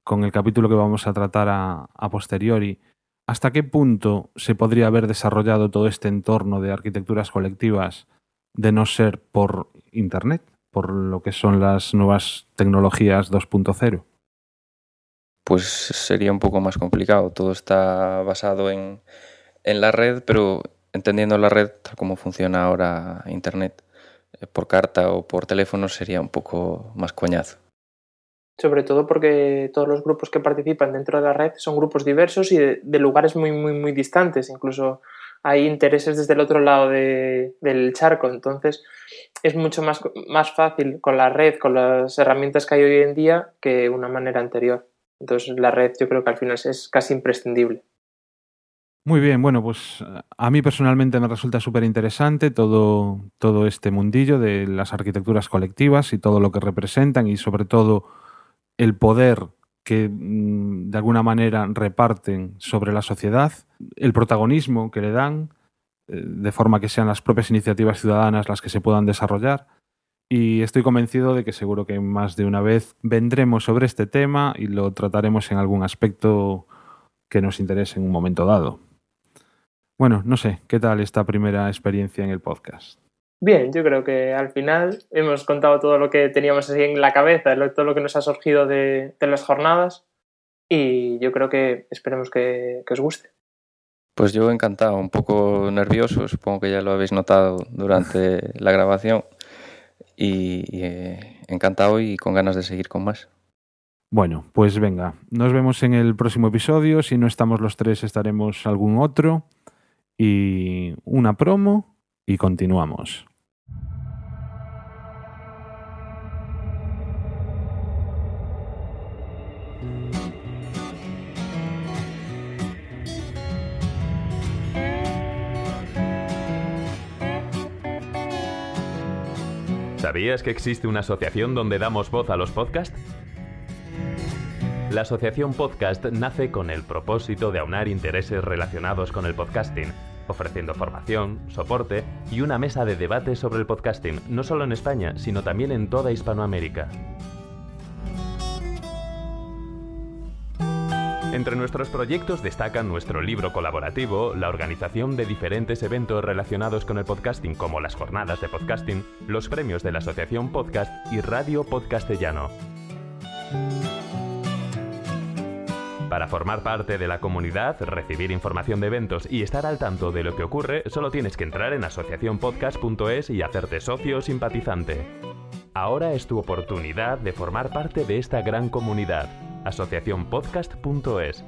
con el capítulo que vamos a tratar a, posteriori, ¿hasta qué punto se podría haber desarrollado todo este entorno de arquitecturas colectivas de no ser por Internet, por lo que son las nuevas tecnologías 2.0? Pues sería un poco más complicado. Todo está basado en, en la red, pero entendiendo la red tal como funciona ahora Internet, por carta o por teléfono sería un poco más coñazo. Sobre todo porque todos los grupos que participan dentro de la red son grupos diversos y de, lugares muy, muy, muy distantes. Incluso hay intereses desde el otro lado de, del charco. Entonces es mucho más, más fácil con la red, con las herramientas que hay hoy en día, que una manera anterior. Entonces la red yo creo que al final es casi imprescindible. Muy bien, bueno, pues a mí personalmente me resulta súper interesante todo, todo este mundillo de las arquitecturas colectivas y todo lo que representan y sobre todo el poder que mm, de alguna manera reparten sobre la sociedad, el protagonismo que le dan, eh, de forma que sean las propias iniciativas ciudadanas las que se puedan desarrollar. Y estoy convencido de que seguro que más de una vez vendremos sobre este tema y lo trataremos en algún aspecto que nos interese en un momento dado. Bueno, no sé, ¿qué tal esta primera experiencia en el podcast? Bien, yo creo que al final hemos contado todo lo que teníamos así en la cabeza, todo lo que nos ha surgido de, de las jornadas y yo creo que esperemos que, que, os guste. Pues yo encantado, un poco nervioso, supongo que ya lo habéis notado durante la grabación y, y eh, encantado y con ganas de seguir con más. Bueno, pues venga, nos vemos en el próximo episodio, si no estamos los tres estaremos algún otro y una promo y continuamos. ¿Sabías que existe una asociación donde damos voz a los podcasts? La asociación Podcast nace con el propósito de aunar intereses relacionados con el podcasting, ofreciendo formación, soporte y una mesa de debate sobre el podcasting, no solo en España, sino también en toda Hispanoamérica. Entre nuestros proyectos destacan nuestro libro colaborativo, la organización de diferentes eventos relacionados con el podcasting como las jornadas de podcasting, los premios de la Asociación Podcast y Radio Podcastellano. Para formar parte de la comunidad, recibir información de eventos y estar al tanto de lo que ocurre, solo tienes que entrar en asociacionpodcast.es y hacerte socio simpatizante. Ahora es tu oportunidad de formar parte de esta gran comunidad asociacionpodcast.es.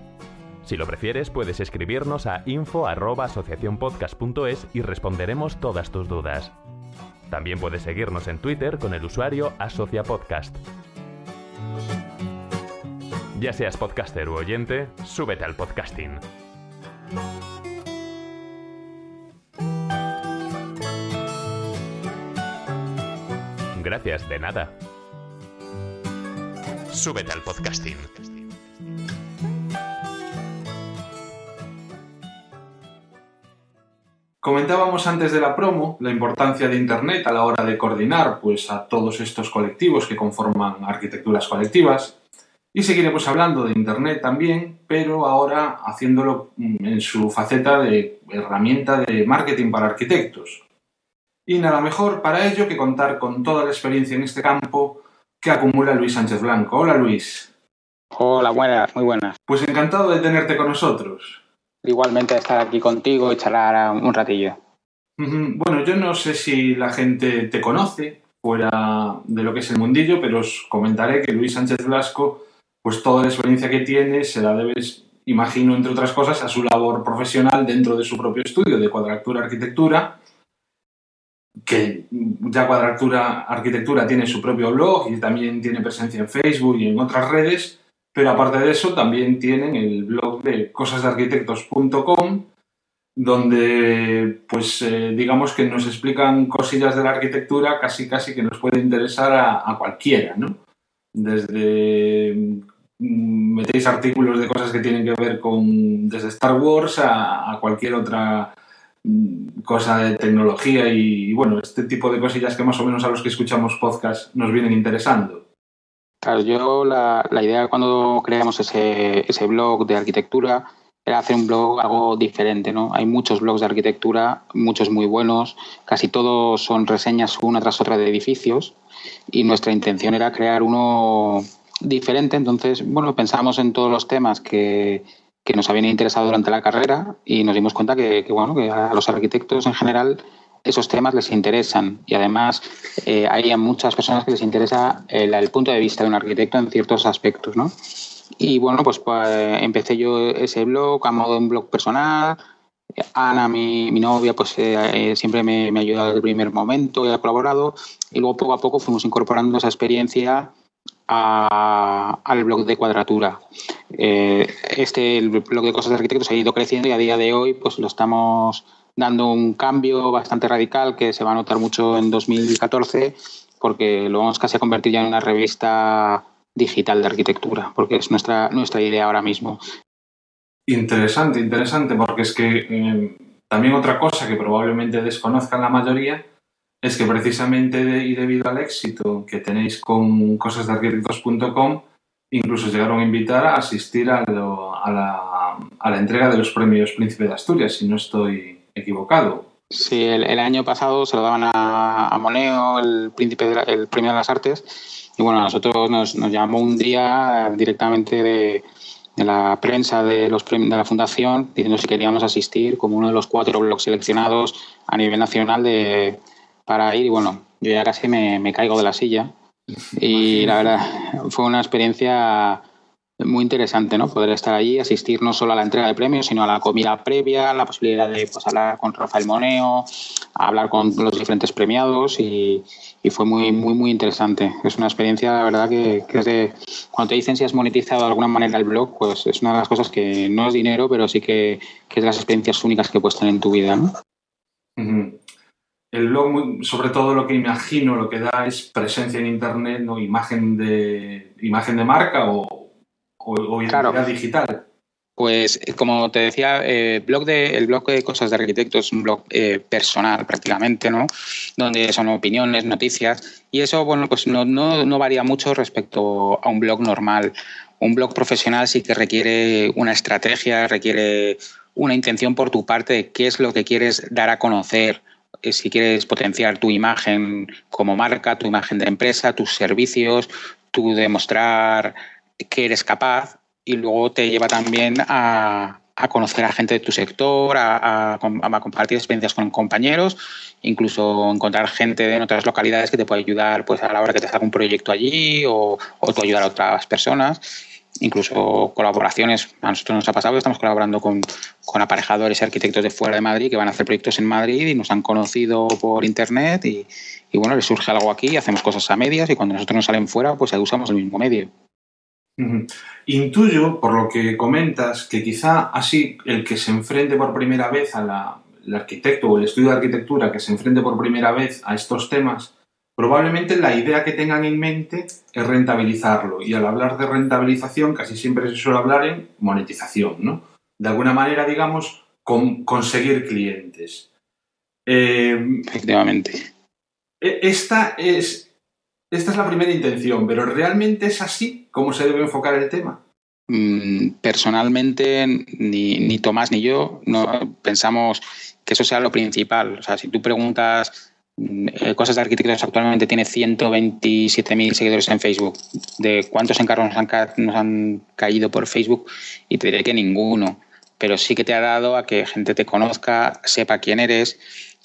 Si lo prefieres, puedes escribirnos a info.asociacionpodcast.es y responderemos todas tus dudas. También puedes seguirnos en Twitter con el usuario AsociaPodcast. Ya seas podcaster u oyente, súbete al podcasting. Gracias, de nada. Súbete al podcasting. Comentábamos antes de la promo la importancia de Internet a la hora de coordinar pues, a todos estos colectivos que conforman arquitecturas colectivas. Y seguiremos hablando de Internet también, pero ahora haciéndolo en su faceta de herramienta de marketing para arquitectos. Y nada mejor para ello que contar con toda la experiencia en este campo que acumula Luis Sánchez Blanco. Hola Luis. Hola, buenas, muy buenas. Pues encantado de tenerte con nosotros. Igualmente estar aquí contigo y charlar un ratillo. Bueno, yo no sé si la gente te conoce fuera de lo que es el mundillo, pero os comentaré que Luis Sánchez Blasco, pues toda la experiencia que tiene se la debes, imagino, entre otras cosas, a su labor profesional dentro de su propio estudio de Cuadractura Arquitectura, que ya Cuadractura Arquitectura tiene su propio blog y también tiene presencia en Facebook y en otras redes, pero aparte de eso también tienen el blog de cosasdearquitectos.com donde pues eh, digamos que nos explican cosillas de la arquitectura casi casi que nos puede interesar a cualquiera, ¿no? Desde mm, metéis artículos de cosas que tienen que ver con desde Star Wars a, cualquier otra mm, cosa de tecnología y, y, bueno, este tipo de cosillas que más o menos a los que escuchamos podcast nos vienen interesando. Claro, yo la, la idea cuando creamos ese, ese blog de arquitectura era hacer un blog algo diferente, ¿no? Hay muchos blogs de arquitectura, muchos muy buenos, casi todos son reseñas una tras otra de edificios y nuestra intención era crear uno diferente, entonces, bueno, pensamos en todos los temas que, que nos habían interesado durante la carrera y nos dimos cuenta que, bueno, que a los arquitectos en general esos temas les interesan y además eh, hay muchas personas que les interesa el, el, punto de vista de un arquitecto en ciertos aspectos, ¿no? Y bueno, pues, pues empecé yo ese blog a modo de un blog personal. Ana, mi, mi novia, pues eh, siempre me, me ha ayudado desde el primer momento y ha colaborado. Y luego poco a poco fuimos incorporando esa experiencia a, al blog de cuadratura. Eh, este, el blog de cosas de arquitectos ha ido creciendo y a día de hoy pues lo estamos dando un cambio bastante radical que se va a notar mucho en 2014 porque lo vamos casi a convertir ya en una revista digital de arquitectura, porque es nuestra, nuestra idea ahora mismo. Interesante, interesante, porque es que eh, también otra cosa que probablemente desconozcan la mayoría es que precisamente y debido al éxito que tenéis con cosasdearquitectos.com, incluso llegaron a invitar a asistir a, la, a, la, entrega de los premios Príncipe de Asturias, si no estoy equivocado. Sí, el, el año pasado se lo daban a, a Moneo, el, príncipe de la, el Premio de las Artes, y bueno, a nosotros nos, nos llamó un día directamente de, de la prensa de, los, de la fundación diciendo si queríamos asistir como uno de los cuatro blogs seleccionados a nivel nacional de, para ir y bueno, yo ya casi me, me caigo de la silla. Y la verdad fue una experiencia muy interesante, ¿no? Poder estar allí, asistir no solo a la entrega de premios, sino a la comida previa, la posibilidad de pues, hablar con Rafael Moneo, hablar con los diferentes premiados y, fue muy, muy, muy interesante. Es una experiencia, la verdad, que, es de, cuando te dicen si has monetizado de alguna manera el blog, pues es una de las cosas que no es dinero, pero sí que, es de las experiencias únicas que puedes tener en tu vida, ¿no? El blog, sobre todo lo que imagino, lo que da es presencia en Internet, ¿no? imagen, de, imagen de marca o, o, o identidad claro. digital. Pues como te decía, eh, blog de, el blog de cosas de arquitectos es un blog eh, personal prácticamente, ¿no? Donde son opiniones, noticias y eso, bueno, pues no, no, no varía mucho respecto a un blog normal. Un blog profesional sí que requiere una estrategia, requiere una intención por tu parte de qué es lo que quieres dar a conocer, eh, si quieres potenciar tu imagen como marca, tu imagen de empresa, tus servicios, tu demostrar que eres capaz y luego te lleva también a, a conocer a gente de tu sector, a, compartir experiencias con compañeros, incluso encontrar gente en otras localidades que te puede ayudar pues, a la hora que te salga un proyecto allí o, o tú ayudar a otras personas incluso colaboraciones. A nosotros nos ha pasado estamos colaborando con, con, aparejadores y arquitectos de fuera de Madrid que van a hacer proyectos en Madrid y nos han conocido por internet y, y bueno, les surge algo aquí, hacemos cosas a medias y cuando nosotros nos salen fuera, pues usamos el mismo medio. Uh -huh. Intuyo, por lo que comentas, que quizá así el que se enfrente por primera vez a la, el arquitecto o el estudio de arquitectura que se enfrente por primera vez a estos temas, probablemente la idea que tengan en mente es rentabilizarlo. Y al hablar de rentabilización, casi siempre se suele hablar en monetización, ¿no? De alguna manera, digamos, con, conseguir clientes. Eh, Efectivamente. Esta es, esta es la primera intención, pero ¿realmente es así como se debe enfocar el tema? Mm, personalmente, ni, Tomás ni yo no pensamos que eso sea lo principal. O sea, si tú preguntas eh, Cosas de Arquitectos actualmente tiene 127.000 seguidores en Facebook. ¿De cuántos encargos nos han, nos han caído por Facebook? Y te diré que ninguno. Pero sí que te ha dado a que gente te conozca, sepa quién eres,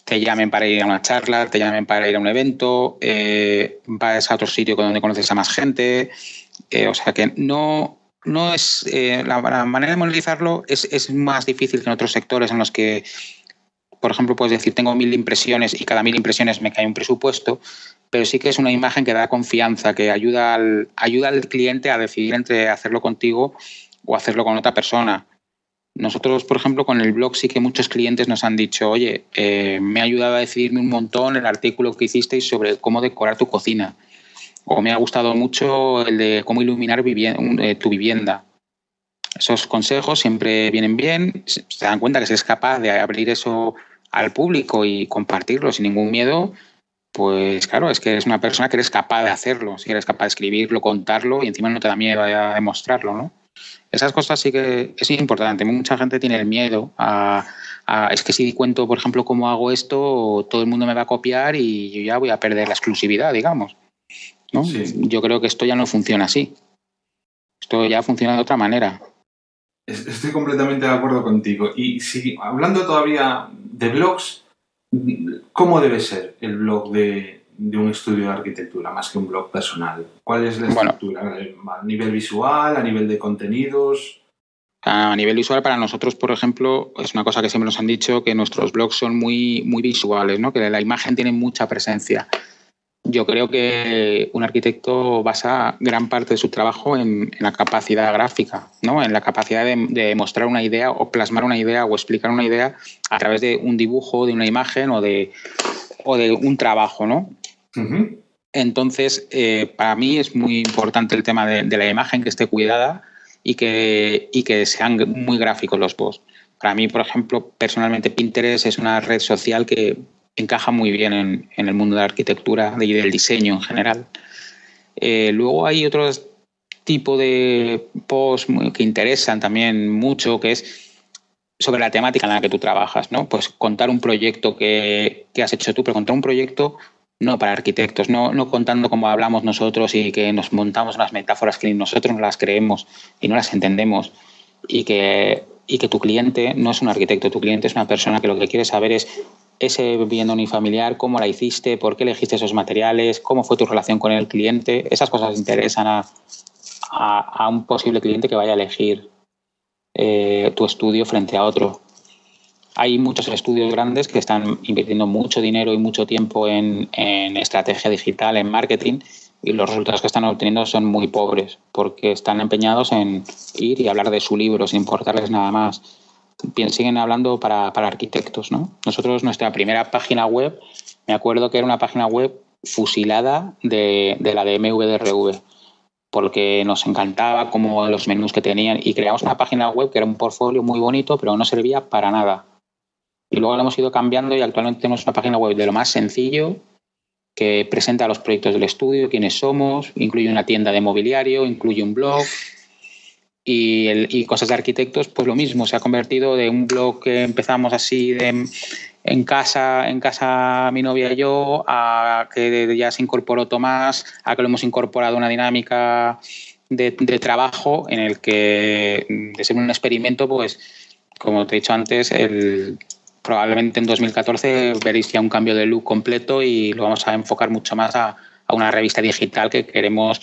te llamen para ir a una charla, te llamen para ir a un evento, eh, vas a otro sitio donde conoces a más gente. Eh, o sea que no, no es. Eh, la, la, manera de monetizarlo es, es más difícil que en otros sectores en los que por ejemplo, puedes decir, tengo mil impresiones y cada mil impresiones me cae un presupuesto, pero sí que es una imagen que da confianza, que ayuda al, ayuda al cliente a decidir entre hacerlo contigo o hacerlo con otra persona. Nosotros, por ejemplo, con el blog sí que muchos clientes nos han dicho, oye, eh, me ha ayudado a decidirme un montón el artículo que hicisteis sobre cómo decorar tu cocina. O me ha gustado mucho el de cómo iluminar eh, tu vivienda. Esos consejos siempre vienen bien, se dan cuenta que se es capaz de abrir eso al público y compartirlo sin ningún miedo, pues claro, es que eres una persona que eres capaz de hacerlo, si eres capaz de escribirlo, contarlo y encima no te da miedo a demostrarlo, ¿no? Esas cosas sí que es importante. Mucha gente tiene el miedo a, a, es que si cuento, por ejemplo, cómo hago esto, todo el mundo me va a copiar y yo ya voy a perder la exclusividad, digamos. ¿no? Sí. Yo creo que esto ya no funciona así. Esto ya funciona de otra manera. Estoy completamente de acuerdo contigo. Y si hablando todavía de blogs, ¿cómo debe ser el blog de, un estudio de arquitectura más que un blog personal? ¿Cuál es la estructura? ¿A nivel visual? ¿A nivel de contenidos? A nivel visual, para nosotros, por ejemplo, es una cosa que siempre nos han dicho que nuestros blogs son muy, muy visuales, ¿no? que la imagen tiene mucha presencia yo creo que un arquitecto basa gran parte de su trabajo en, la capacidad gráfica, ¿no? en la capacidad de, mostrar una idea o plasmar una idea o explicar una idea a través de un dibujo, de una imagen o de, o de un trabajo. ¿no? Entonces, eh, para mí es muy importante el tema de, la imagen, que esté cuidada y que, que sean muy gráficos los posts. Para mí, por ejemplo, personalmente Pinterest es una red social que encaja muy bien en, el mundo de la arquitectura y del diseño en general. Eh, luego hay otro tipo de posts que interesan también mucho, que es sobre la temática en la que tú trabajas, ¿no? Pues contar un proyecto que, has hecho tú, pero contar un proyecto no para arquitectos, no, no contando como hablamos nosotros y que nos montamos unas metáforas que nosotros no las creemos y no las entendemos y que, y que tu cliente no es un arquitecto, tu cliente es una persona que lo que quiere saber es ese vivienda unifamiliar, cómo la hiciste, por qué elegiste esos materiales, cómo fue tu relación con el cliente. Esas cosas interesan a, a, un posible cliente que vaya a elegir eh, tu estudio frente a otro. Hay muchos estudios grandes que están invirtiendo mucho dinero y mucho tiempo en, estrategia digital, en marketing, y los resultados que están obteniendo son muy pobres, porque están empeñados en ir y hablar de su libro sin importarles nada más siguen hablando para, arquitectos. ¿no? Nosotros, nuestra primera página web, me acuerdo que era una página web fusilada de, la de MVDRV, porque nos encantaba como los menús que tenían y creamos una página web que era un portfolio muy bonito, pero no servía para nada. Y luego lo hemos ido cambiando y actualmente tenemos una página web de lo más sencillo que presenta los proyectos del estudio, quiénes somos, incluye una tienda de mobiliario, incluye un blog, y, cosas de arquitectos, pues lo mismo, se ha convertido de un blog que empezamos así de, en casa, en casa mi novia y yo, a que ya se incorporó Tomás, a que lo hemos incorporado una dinámica de, trabajo en el que, de ser un experimento, pues, como te he dicho antes, el, probablemente en 2014 veréis ya un cambio de look completo y lo vamos a enfocar mucho más a, a una revista digital que queremos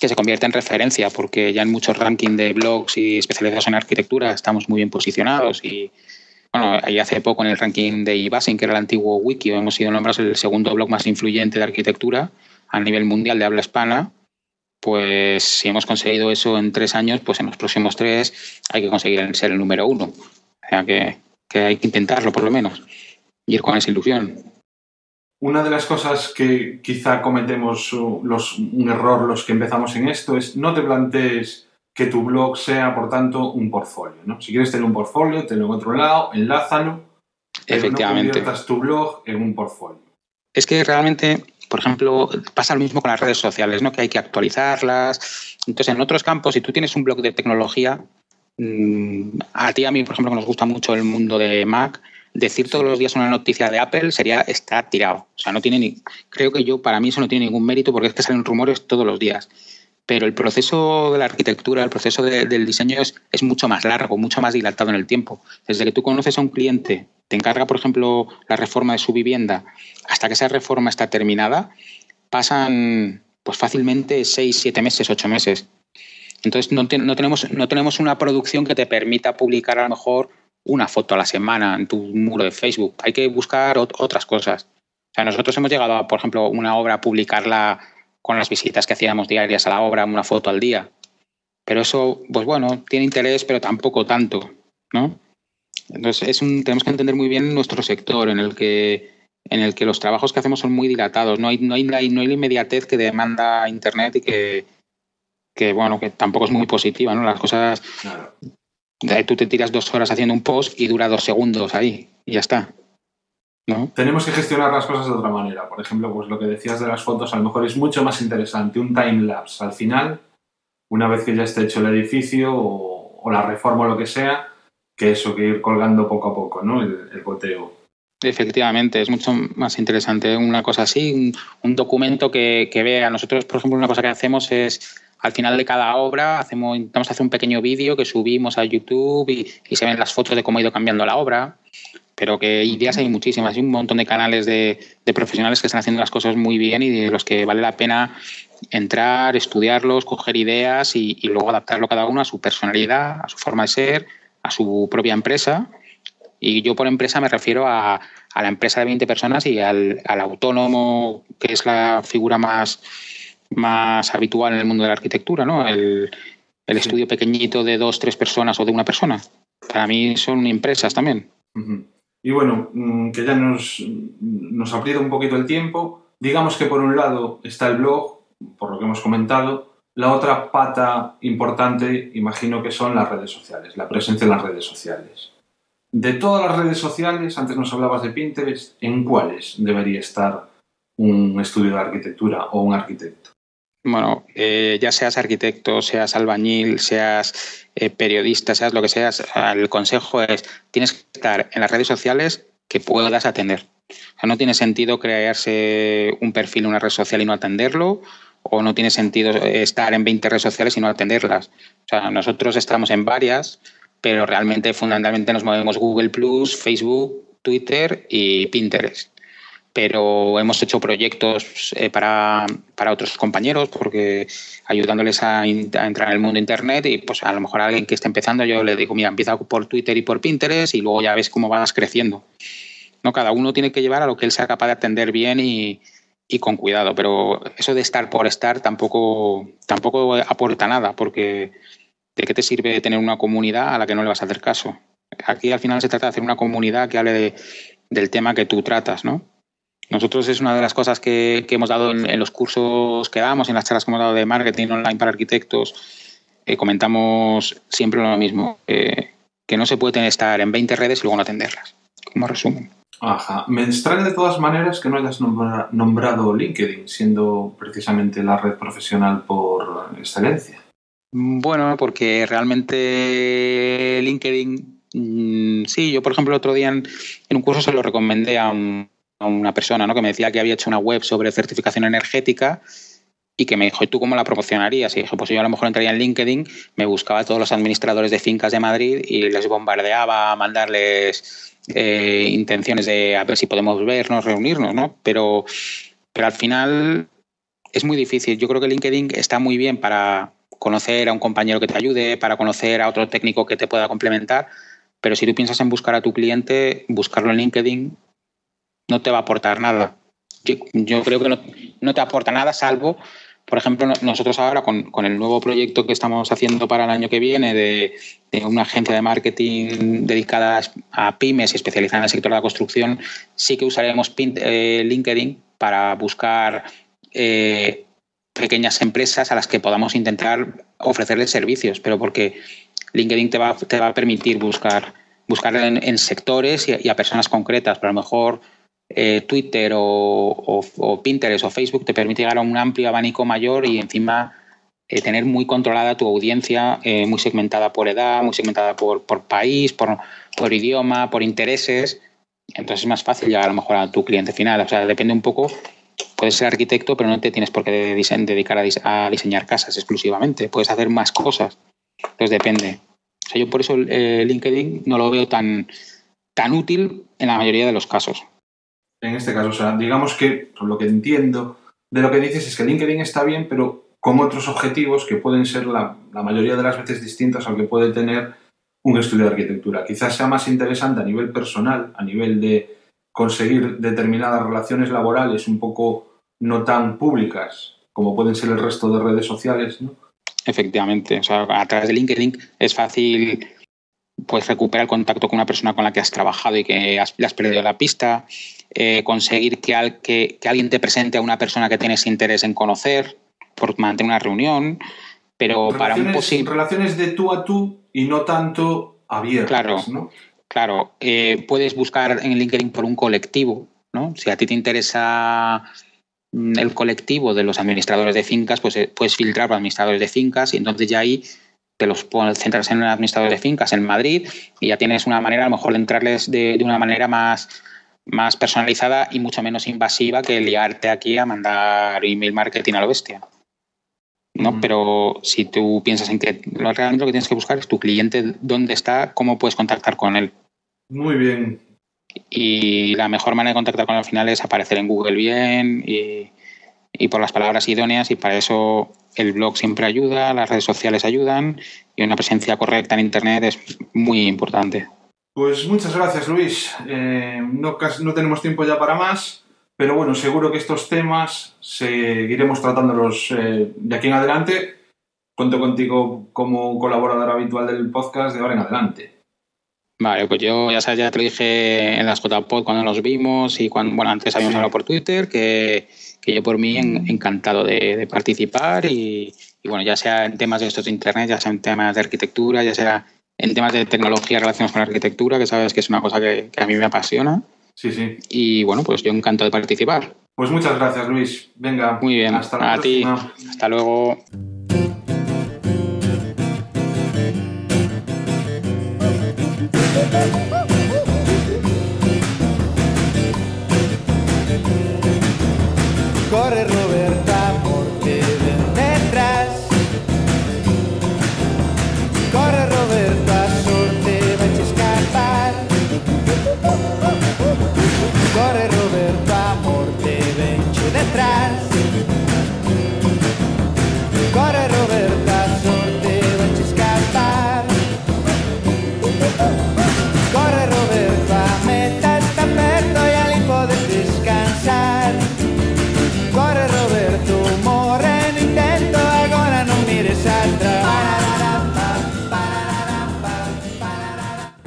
que se convierte en referencia, porque ya en muchos rankings de blogs y especializados en arquitectura estamos muy bien posicionados y bueno, ahí hace poco en el ranking de Ibasin, que era el antiguo Wiki, hemos sido nombrados el segundo blog más influyente de arquitectura a nivel mundial de habla hispana. Pues si hemos conseguido eso en tres años, pues en los próximos tres hay que conseguir ser el número uno. O sea que, que hay que intentarlo por lo menos, ir con esa ilusión. Una de las cosas que quizá cometemos los, un error los que empezamos en esto es no te plantees que tu blog sea, por tanto, un portfolio. ¿no? Si quieres tener un portfolio, tenlo en otro lado, enlázalo. Efectivamente. Pero no tu blog en un portfolio. Es que realmente, por ejemplo, pasa lo mismo con las redes sociales, ¿no? que hay que actualizarlas. Entonces, en otros campos, si tú tienes un blog de tecnología, a ti a mí, por ejemplo, que nos gusta mucho el mundo de Mac, decir todos los días una noticia de Apple sería estar tirado. O sea, no tiene ni. Creo que yo, para mí, eso no tiene ningún mérito porque es que salen rumores todos los días. Pero el proceso de la arquitectura, el proceso del diseño es, es, mucho más largo, mucho más dilatado en el tiempo. Desde que tú conoces a un cliente, te encarga, por ejemplo, la reforma de su vivienda, hasta que esa reforma está terminada, pasan pues fácilmente seis, siete meses, ocho meses. Entonces no, no, tenemos, no tenemos una producción que te permita publicar a lo mejor una foto a la semana en tu muro de Facebook. Hay que buscar otras cosas. O sea, nosotros hemos llegado a, por ejemplo, una obra, publicarla con las visitas que hacíamos diarias a la obra, una foto al día. Pero eso, pues bueno, tiene interés, pero tampoco tanto, ¿no? Entonces, es un, tenemos que entender muy bien nuestro sector en el que en el que los trabajos que hacemos son muy dilatados. No hay, no hay, no hay la inmediatez que demanda Internet y que, que, bueno, que tampoco es muy positiva, ¿no? Las cosas Tú te tiras dos horas haciendo un post y dura dos segundos ahí y ya está. ¿No? Tenemos que gestionar las cosas de otra manera. Por ejemplo, pues lo que decías de las fotos, a lo mejor es mucho más interesante un time lapse al final, una vez que ya esté hecho el edificio o, la reforma o lo que sea, que eso, que ir colgando poco a poco, ¿no? El, el goteo. Efectivamente, es mucho más interesante una cosa así, un, documento que, que, vea. Nosotros, por ejemplo, una cosa que hacemos es al final de cada obra hacemos, intentamos hacer un pequeño vídeo que subimos a YouTube y, se ven las fotos de cómo ha ido cambiando la obra. Pero que ideas hay muchísimas, hay un montón de canales de, profesionales que están haciendo las cosas muy bien y de los que vale la pena entrar, estudiarlos, coger ideas y, y, luego adaptarlo cada uno a su personalidad, a su forma de ser, a su propia empresa. Y yo por empresa me refiero a, la empresa de 20 personas y al, autónomo, que es la figura más, más habitual en el mundo de la arquitectura, ¿no? El, el sí. estudio pequeñito de dos, tres personas o de una persona. Para mí son empresas también. Uh -huh. Y bueno, mm, que ya nos, nos aprieta un poquito el tiempo. Digamos que por un lado está el blog, por lo que hemos comentado. La otra pata importante, imagino que son las redes sociales, la presencia en las redes sociales. De todas las redes sociales, antes nos hablabas de Pinterest, ¿en cuáles debería estar un estudio de arquitectura o un arquitecto? Bueno, eh, ya seas arquitecto, seas albañil, seas eh, periodista, seas lo que seas, el consejo es, tienes que estar en las redes sociales que puedas atender. O sea, no tiene sentido crearse un perfil en una red social y no atenderlo, o no tiene sentido estar en 20 redes sociales y no atenderlas. O sea, nosotros estamos en varias, pero realmente fundamentalmente nos movemos Google Facebook, Twitter y Pinterest. Pero hemos hecho proyectos eh, para, para, otros compañeros porque ayudándoles a, a, entrar en el mundo de Internet y pues a lo mejor a alguien que esté empezando yo le digo, mira, empieza por Twitter y por Pinterest y luego ya ves cómo vas creciendo. ¿No? Cada uno tiene que llevar a lo que él sea capaz de atender bien y, y con cuidado, pero eso de estar por estar tampoco, tampoco aporta nada porque ¿de qué te sirve tener una comunidad a la que no le vas a hacer caso? Aquí al final se trata de hacer una comunidad que hable de, del tema que tú tratas, ¿no? Nosotros es una de las cosas que, que hemos dado en, en, los cursos que damos, en las charlas que hemos dado de marketing online para arquitectos, eh, comentamos siempre lo mismo, eh, que no se puede estar en 20 redes y luego no atenderlas, como resumen. Ajá. Me extraña de todas maneras que no hayas nombrado LinkedIn, siendo precisamente la red profesional por excelencia. Bueno, porque realmente LinkedIn, mmm, sí, yo por ejemplo el otro día en, en un curso se lo recomendé a, un, una persona ¿no? que me decía que había hecho una web sobre certificación energética y que me dijo, ¿y tú cómo la promocionarías? Y dije, pues yo a lo mejor entraría en LinkedIn, me buscaba a todos los administradores de fincas de Madrid y les bombardeaba a mandarles eh, intenciones de a ver si podemos vernos, reunirnos, ¿no? Pero, pero al final es muy difícil. Yo creo que LinkedIn está muy bien para conocer a un compañero que te ayude, para conocer a otro técnico que te pueda complementar, pero si tú piensas en buscar a tu cliente, buscarlo en LinkedIn no te va a aportar nada. Yo, creo que no, te aporta nada, salvo, por ejemplo, nosotros ahora con, con, el nuevo proyecto que estamos haciendo para el año que viene de, de una agencia de marketing dedicada a pymes y especializada en el sector de la construcción, sí que usaremos eh, LinkedIn para buscar eh, pequeñas empresas a las que podamos intentar ofrecerles servicios, pero porque LinkedIn te va, te va a permitir buscar, buscar en, en sectores y, y, a personas concretas, pero a lo mejor eh, Twitter o, Pinterest o Facebook te permite llegar a un amplio abanico mayor y encima eh, tener muy controlada tu audiencia, eh, muy segmentada por edad, muy segmentada por, país, por, idioma, por intereses. Entonces es más fácil llegar a lo mejor a tu cliente final. O sea, depende un poco puedes ser arquitecto, pero no te tienes por qué dedicar a, diseñar casas exclusivamente. Puedes hacer más cosas. Entonces depende. O sea, yo por eso LinkedIn no lo veo tan, tan útil en la mayoría de los casos. En este caso, o sea, digamos que, por lo que entiendo de lo que dices, es que LinkedIn está bien, pero con otros objetivos que pueden ser la, la mayoría de las veces distintos al que puede tener un estudio de arquitectura. Quizás sea más interesante a nivel personal, a nivel de conseguir determinadas relaciones laborales un poco no tan públicas como pueden ser el resto de redes sociales, ¿no? Efectivamente, o sea, a través de LinkedIn es fácil pues recuperar el contacto con una persona con la que has trabajado y que le has perdido la pista, eh, conseguir que, al, que, que, alguien te presente a una persona que tienes interés en conocer por mantener una reunión, pero relaciones, para un posible... Relaciones de tú a tú y no tanto abiertas, claro, ¿no? Claro, eh, puedes buscar en LinkedIn por un colectivo, ¿no? Si a ti te interesa mm, el colectivo de los administradores de fincas, pues eh, puedes filtrar por administradores de fincas y entonces ya ahí te los centras en un administrador de fincas en Madrid y ya tienes una manera a lo mejor de entrarles de, de una manera más, más personalizada y mucho menos invasiva que liarte aquí a mandar email marketing a lo bestia. ¿no? Pero si tú piensas en que lo- realmente lo que tienes que buscar es tu cliente, dónde está, cómo puedes contactar con él. Muy bien. Y la mejor manera de contactar con él al final es aparecer en Google bien y, y por las palabras idóneas y para eso el blog siempre ayuda, las redes sociales ayudan y una presencia correcta en Internet es muy importante. Pues muchas gracias, Luis. Eh, no, no tenemos tiempo ya para más, pero bueno, seguro que estos temas seguiremos tratándolos eh, de aquí en adelante. Cuento contigo como colaborador habitual del podcast de ahora en adelante. Vale, pues yo ya sabes, ya te lo dije en las JPod cuando nos vimos y cuando, bueno, antes habíamos Sí. hablado por Twitter, que, que yo por mí en- encantado de, de participar y, y bueno, ya sea en temas de estos de Internet, ya sea en temas de arquitectura, ya sea en temas de tecnología relacionados con la arquitectura, que sabes que es una cosa que, que a mí me apasiona Sí, sí. y bueno, pues yo encantado de participar. Pues muchas gracias, Luis. Venga. Muy bien, Hasta la a ti. próxima. Hasta luego.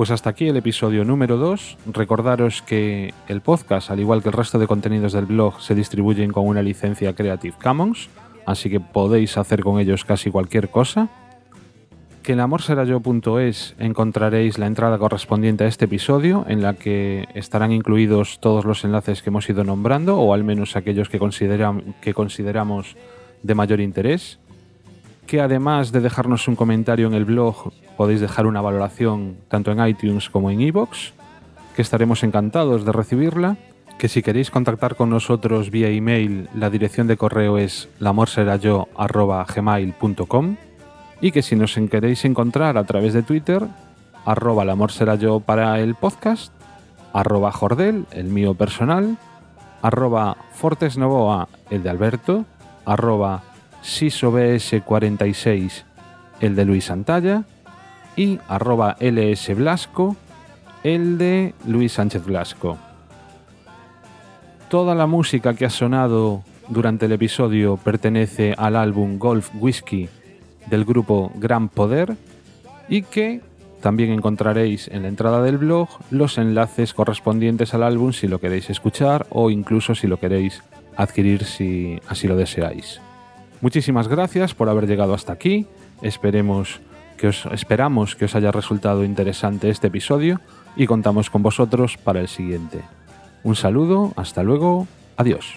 Pues hasta aquí el episodio número 2. Recordaros que el podcast, al igual que el resto de contenidos del blog, se distribuyen con una licencia Creative Commons, así que podéis hacer con ellos casi cualquier cosa. Que en amorserayo.es encontraréis la entrada correspondiente a este episodio, en la que estarán incluidos todos los enlaces que hemos ido nombrando, o al menos aquellos que, que consideramos de mayor interés que además de dejarnos un comentario en el blog, podéis dejar una valoración tanto en iTunes como en iVoox, que estaremos encantados de recibirla, que si queréis contactar con nosotros vía email, la dirección de correo es lamorserayo@gmail.com y que si nos queréis encontrar a través de Twitter, arroba lamorserayo para el podcast, arroba jordel, el mío personal, arroba fortesnovoa, el de Alberto, arroba sisobs46, el de Luis Santalla, y arroba lsblasco, el de Luis Sánchez Blasco. Toda la música que ha sonado durante el episodio pertenece al álbum Golf Whiskey del grupo Gran Poder y que también encontraréis en la entrada del blog los enlaces correspondientes al álbum si lo queréis escuchar o incluso si lo queréis adquirir si así lo deseáis. Muchísimas gracias por haber llegado hasta aquí. Esperemos que os, esperamos que os haya resultado interesante este episodio y contamos con vosotros para el siguiente. Un saludo, hasta luego, adiós.